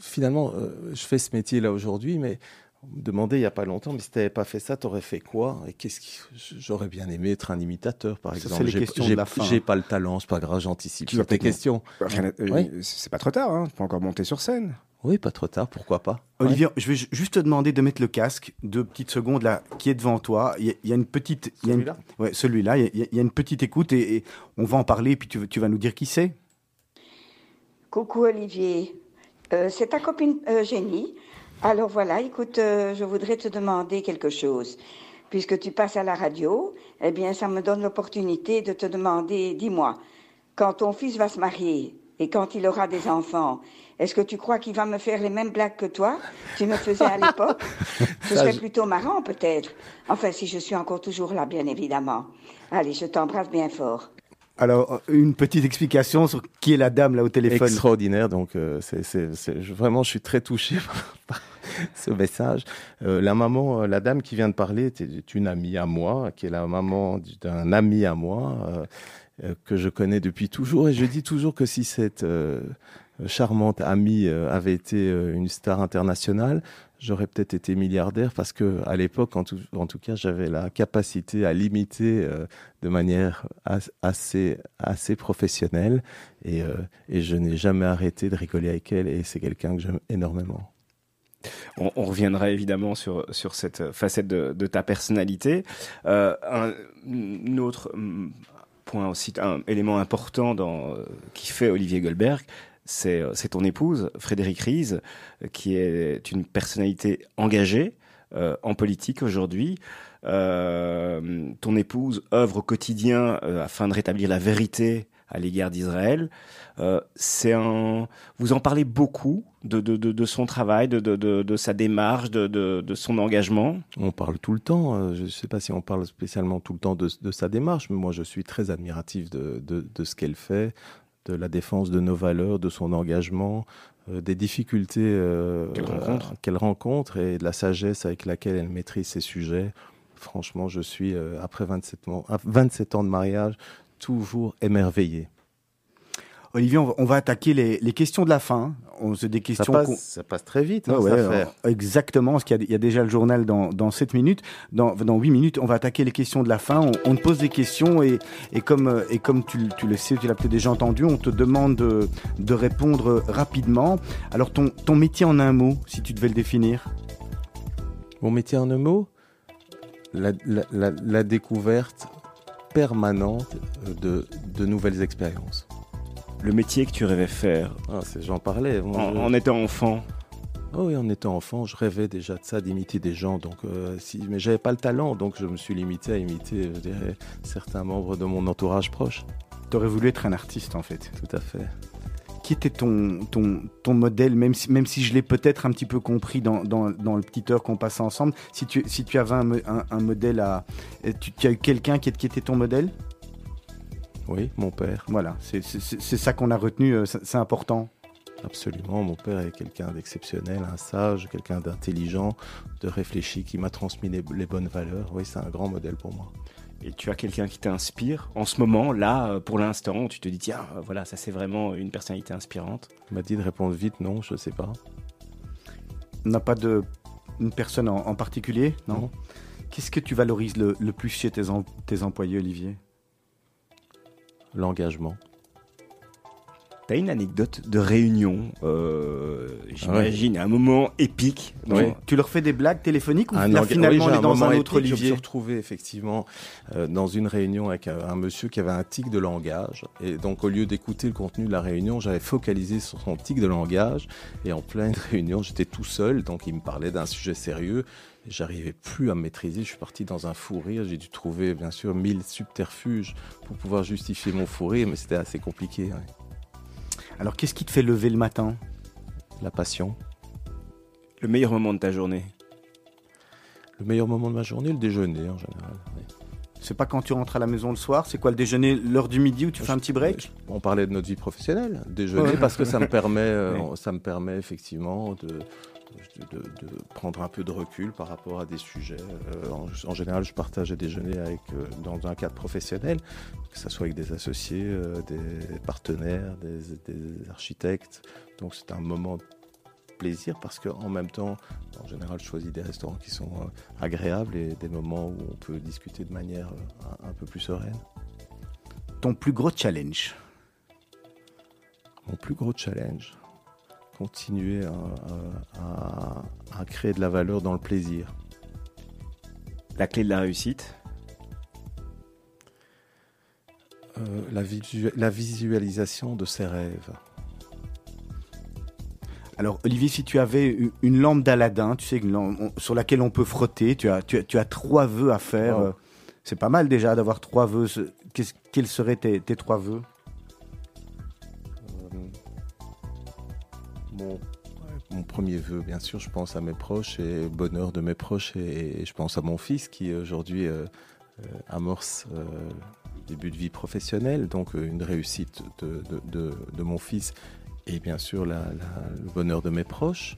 finalement, je fais ce métier là aujourd'hui, mais on me demandait il n'y a pas longtemps, mais si tu n'avais pas fait ça, tu aurais fait quoi Et qu'est-ce qui... J'aurais bien aimé être un imitateur, par exemple. J'ai pas le talent, c'est pas grave, j'anticipe sur tes questions. Euh, c'est pas trop tard, hein. tu peux encore monter sur scène. Oui, pas trop tard, pourquoi pas. Olivier, je vais juste te demander de mettre le casque, deux petites secondes là, qui est devant toi. Il y, a, une petite. Celui-là? Ouais, celui-là. Il, y, a une petite écoute et, on va en parler, puis tu, tu vas nous dire qui c'est. Coucou Olivier. Euh, c'est ta copine Eugénie. Alors voilà, écoute, euh, je voudrais te demander quelque chose. Puisque tu passes à la radio, eh bien, ça me donne l'opportunité de te demander, dis-moi, quand ton fils va se marier et quand il aura des enfants, est-ce que tu crois qu'il va me faire les mêmes blagues que toi Tu me faisais à l'époque? Ce serait plutôt marrant, peut-être. Enfin, si je suis encore toujours là, bien évidemment. Allez, je t'embrasse bien fort. Alors, une petite explication sur qui est la dame là au téléphone. Extraordinaire, donc euh, c'est vraiment, je suis très touché par, ce message. Euh, la maman, euh, la dame qui vient de parler est une amie à moi, qui est la maman d'un ami à moi que je connais depuis toujours, et je dis toujours que si cette charmante amie avait été une star internationale, j'aurais peut-être été milliardaire parce que à l'époque, en tout, cas, j'avais la capacité à l'imiter euh, de manière assez, professionnelle et, euh, et je n'ai jamais arrêté de rigoler avec elle et c'est quelqu'un que j'aime énormément. On, reviendra évidemment sur, cette facette de, ta personnalité. Euh, un, autre mm, point aussi, un élément important qui fait Olivier Goldberg, c'est ton épouse, Frédéric Ries, qui est une personnalité engagée euh, en politique aujourd'hui. Euh, ton épouse œuvre au quotidien afin de rétablir la vérité à l'égard d'Israël. c'est un, vous en parlez beaucoup de, son travail, de, sa démarche, de, son engagement. On parle tout le temps. Je ne sais pas si on parle spécialement tout le temps de, sa démarche, mais moi je suis très admiratif de, ce qu'elle fait, de la défense de nos valeurs, de son engagement, euh, des difficultés euh, qu'elle rencontre. et de la sagesse avec laquelle elle maîtrise ses sujets. Franchement, je suis, euh, après 27 27 ans de mariage, toujours émerveillé. Olivier, on va, attaquer les, questions de la fin. On se des questions. Ça passe, très vite. Hein, exactement, parce qu'il y, a déjà le journal dans, dans 7 minutes. Dans, dans 8 minutes, on va attaquer les questions de la fin. On, te pose des questions et, et comme, et comme tu, le sais, tu l'as peut-être déjà entendu, on te demande de, de, répondre rapidement. Alors, ton, ton métier en un mot, si tu devais le définir Mon métier en un mot la, la, la découverte permanente de, de nouvelles expériences le métier que tu rêvais faire ah, J'en parlais. en, étant enfant oh oui, en étant enfant, je rêvais déjà de ça, d'imiter des gens. Donc, euh, si, mais j'avais pas le talent, donc je me suis limité à imiter, je dirais, certains membres de mon entourage proche. Tu aurais voulu être un artiste, en fait. Tout à fait. Qui était ton, ton, ton modèle, même si, même si je l'ai peut-être un petit peu compris dans, dans, dans le petit heure qu'on passait ensemble, si tu, si tu avais un, un, modèle à... Tu, tu as eu quelqu'un qui, qui était ton modèle? Oui, mon père. Voilà, c'est ça qu'on a retenu, euh, c'est important. Absolument, mon père est quelqu'un d'exceptionnel, un sage, quelqu'un d'intelligent, de réfléchi, qui m'a transmis les, bonnes valeurs. Oui, c'est un grand modèle pour moi. et tu as quelqu'un qui t'inspire en ce moment, là, pour l'instant, tu te dis, tiens, voilà, ça c'est vraiment une personnalité inspirante? Il m'a dit de répondre vite, non, je ne sais pas. On n'a pas de une personne en, particulier, non, Qu'est-ce que tu valorises le, plus chez tes, tes employés, Olivier? L'engagement. T'as une anecdote de réunion, euh, j'imagine, un moment épique. Tu leur fais des blagues téléphoniques ou finalement on est dans un autre Olivier Je me suis retrouvé effectivement euh, dans une réunion avec un, monsieur qui avait un tic de langage. Et donc au lieu d'écouter le contenu de la réunion, j'avais focalisé sur son tic de langage. Et en pleine réunion, j'étais tout seul, donc il me parlait d'un sujet sérieux. J'arrivais plus à me maîtriser, je suis parti dans un fou rire. J'ai dû trouver bien sûr mille subterfuges pour pouvoir justifier mon fou rire, mais c'était assez compliqué. Alors qu'est-ce qui te fait lever le matin? La passion. Le meilleur moment de ta journée? Le meilleur moment de ma journée, le déjeuner en général. C'est pas quand tu rentres à la maison le soir, c'est quoi le déjeuner, l'heure du midi où tu fais un petit break? On parlait de notre vie professionnelle, déjeuner, parce que ça me permet, euh, ça me permet effectivement de, de, prendre un peu de recul par rapport à des sujets. Euh, en, général, je partage à déjeuner avec, euh, dans un cadre professionnel, que ce soit avec des associés, euh, des partenaires, des, architectes. Donc c'est un moment de plaisir parce qu'en même temps, en général, je choisis des restaurants qui sont agréables et des moments où on peut discuter de manière un peu plus sereine. Ton plus gros challenge? Mon plus gros challenge? Continuer à, créer de la valeur dans le plaisir. La clé de la réussite? Euh, la, la, visualisation de ses rêves. Alors Olivier, si tu avais une lampe d'Aladin, tu sais, sur laquelle on peut frotter, tu as, tu as, trois vœux à faire. Euh, c'est pas mal déjà d'avoir trois vœux. Quels seraient tes, tes trois vœux? Mon, premier vœu, bien sûr, je pense à mes proches et bonheur de mes proches et, je pense à mon fils qui aujourd'hui euh, euh, amorce euh, début de vie professionnelle, donc une réussite de, mon fils et bien sûr le bonheur de mes proches.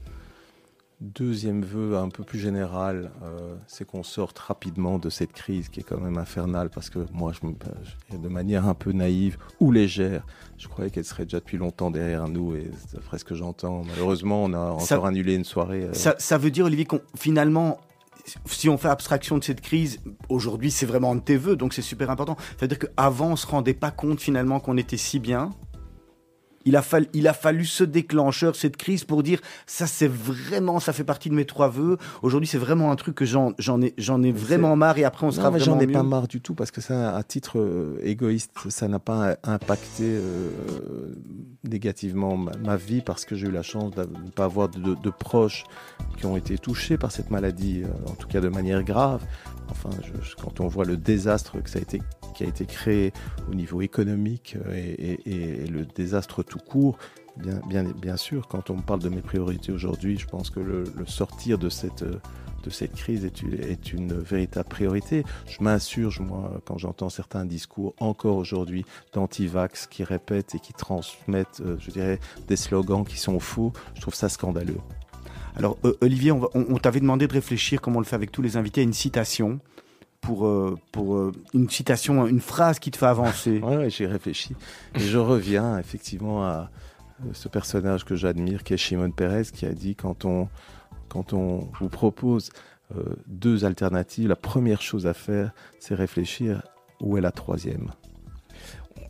Deuxième vœu un peu plus général, euh, c'est qu'on sorte rapidement de cette crise qui est quand même infernale parce que moi, je, de manière un peu naïve ou légère, je croyais qu'elle serait déjà depuis longtemps derrière nous et d'après ce que j'entends, malheureusement, on a encore annulé une soirée. Euh. Ça, veut dire, Olivier, qu'on finalement, si on fait abstraction de cette crise, aujourd'hui, c'est vraiment un de tes vœux, donc c'est super important. C'est-à-dire qu'avant, on se rendait pas compte finalement qu'on était si bien il a, fallu, il a fallu ce déclencheur, cette crise pour dire ça c'est vraiment, ça fait partie de mes trois vœux. Aujourd'hui c'est vraiment un truc que j'en ai, j'en ai vraiment marre et après on sera non, mais J'en ai pas marre du tout parce que ça, à titre euh, égoïste, ça n'a pas impacté euh, négativement ma, vie parce que j'ai eu la chance de ne pas avoir de, proches qui ont été touchés par cette maladie, euh, en tout cas de manière grave. Enfin, quand on voit le désastre que ça a été qui a été créé au niveau économique euh, et, le désastre tout court, bien, bien, bien, sûr, quand on parle de mes priorités aujourd'hui, je pense que le, sortir de cette, de cette crise est, une véritable priorité. Je m'insurge, moi, quand j'entends certains discours, encore aujourd'hui, d'anti-vax qui répètent et qui transmettent, euh, je dirais, des slogans qui sont faux, je trouve ça scandaleux. Alors, euh, Olivier, on, on t'avait demandé de réfléchir, comme on le fait avec tous les invités, à une citation pour, euh, pour euh, une citation, une phrase qui te fait avancer. Oui, j'ai réfléchi. Et je reviens effectivement à euh, ce personnage que j'admire, qui est Shimon Peres, qui a dit quand on, quand on vous propose deux alternatives, la première chose à faire, c'est réfléchir où est la troisième.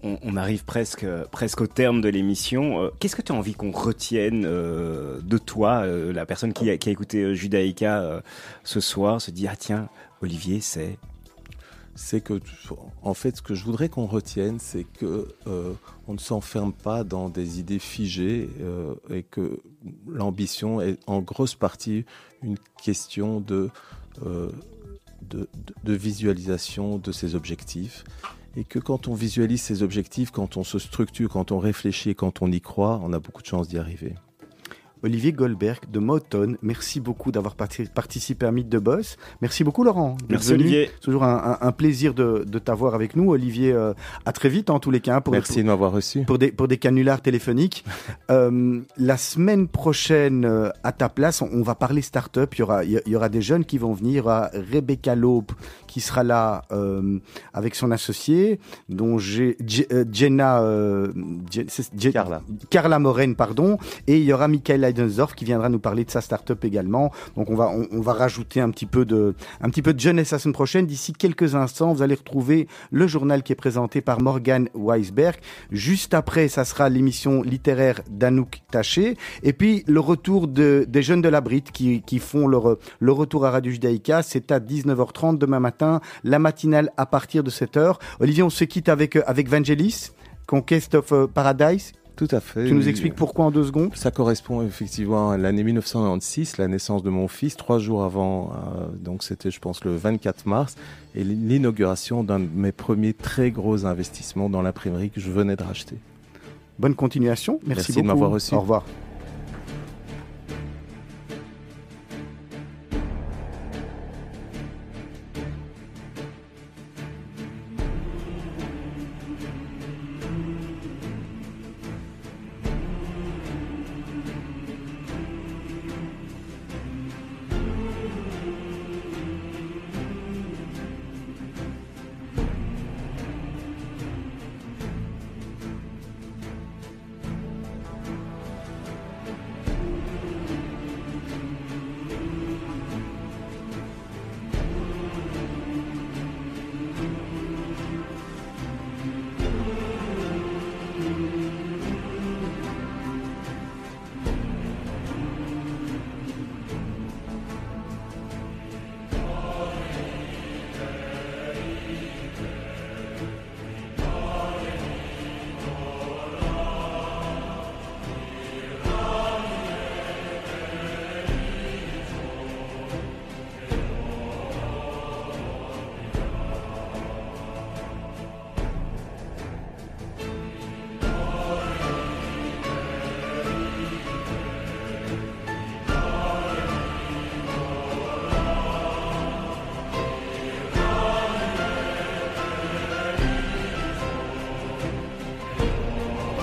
On, arrive presque, presque au terme de l'émission. Qu'est-ce que tu as envie qu'on retienne de toi, la personne qui a, qui a écouté Judaïka ce soir, se dit, ah tiens, Olivier, c'est que, en fait, ce que je voudrais qu'on retienne, c'est que euh, on ne s'enferme pas dans des idées figées euh, et que l'ambition est en grosse partie une question euh, de, de, visualisation de ses objectifs. Et que quand on visualise ses objectifs, quand on se structure, quand on réfléchit, quand on y croit, on a beaucoup de chances d'y arriver. Olivier Goldberg de Moton. Merci beaucoup d'avoir participé à Mythe de Boss. Merci beaucoup Laurent. Merci Olivier. C'est toujours un, plaisir de, t'avoir avec nous. Olivier, euh, à très vite en tous les cas. Pour, Merci de m'avoir reçu. Pour des, pour des canulars téléphoniques. Euh, la semaine prochaine, euh, à ta place, on, va parler start-up. Il y aura, il y aura des jeunes qui vont venir. Il Rebecca Loeb qui sera là avec son associé, dont j'ai Jenna... Carla. Carla Moren, pardon. Et il y aura Michael Leidensdorf qui viendra nous parler de sa start-up également. Donc on va, on, va rajouter un petit peu de, un petit peu de jeunesse la semaine prochaine. D'ici quelques instants, vous allez retrouver le journal qui est présenté par Morgan Weisberg. Juste après, ça sera l'émission littéraire d'Anouk Taché. Et puis le retour de, des jeunes de la Brite qui, qui font leur, le retour à Radio Judaïka. C'est à 19h30 demain matin, la matinale à partir de 7h. Olivier, on se quitte avec, avec Vangelis. Conquest of euh, Paradise, tout à fait. Tu nous expliques pourquoi en deux secondes? Ça correspond effectivement à l'année 1996, la naissance de mon fils, trois jours avant, euh, donc c'était je pense le 24 mars, et l'inauguration d'un de mes premiers très gros investissements dans l'imprimerie que je venais de racheter. Bonne continuation, merci, merci beaucoup. de m'avoir reçu. Au revoir.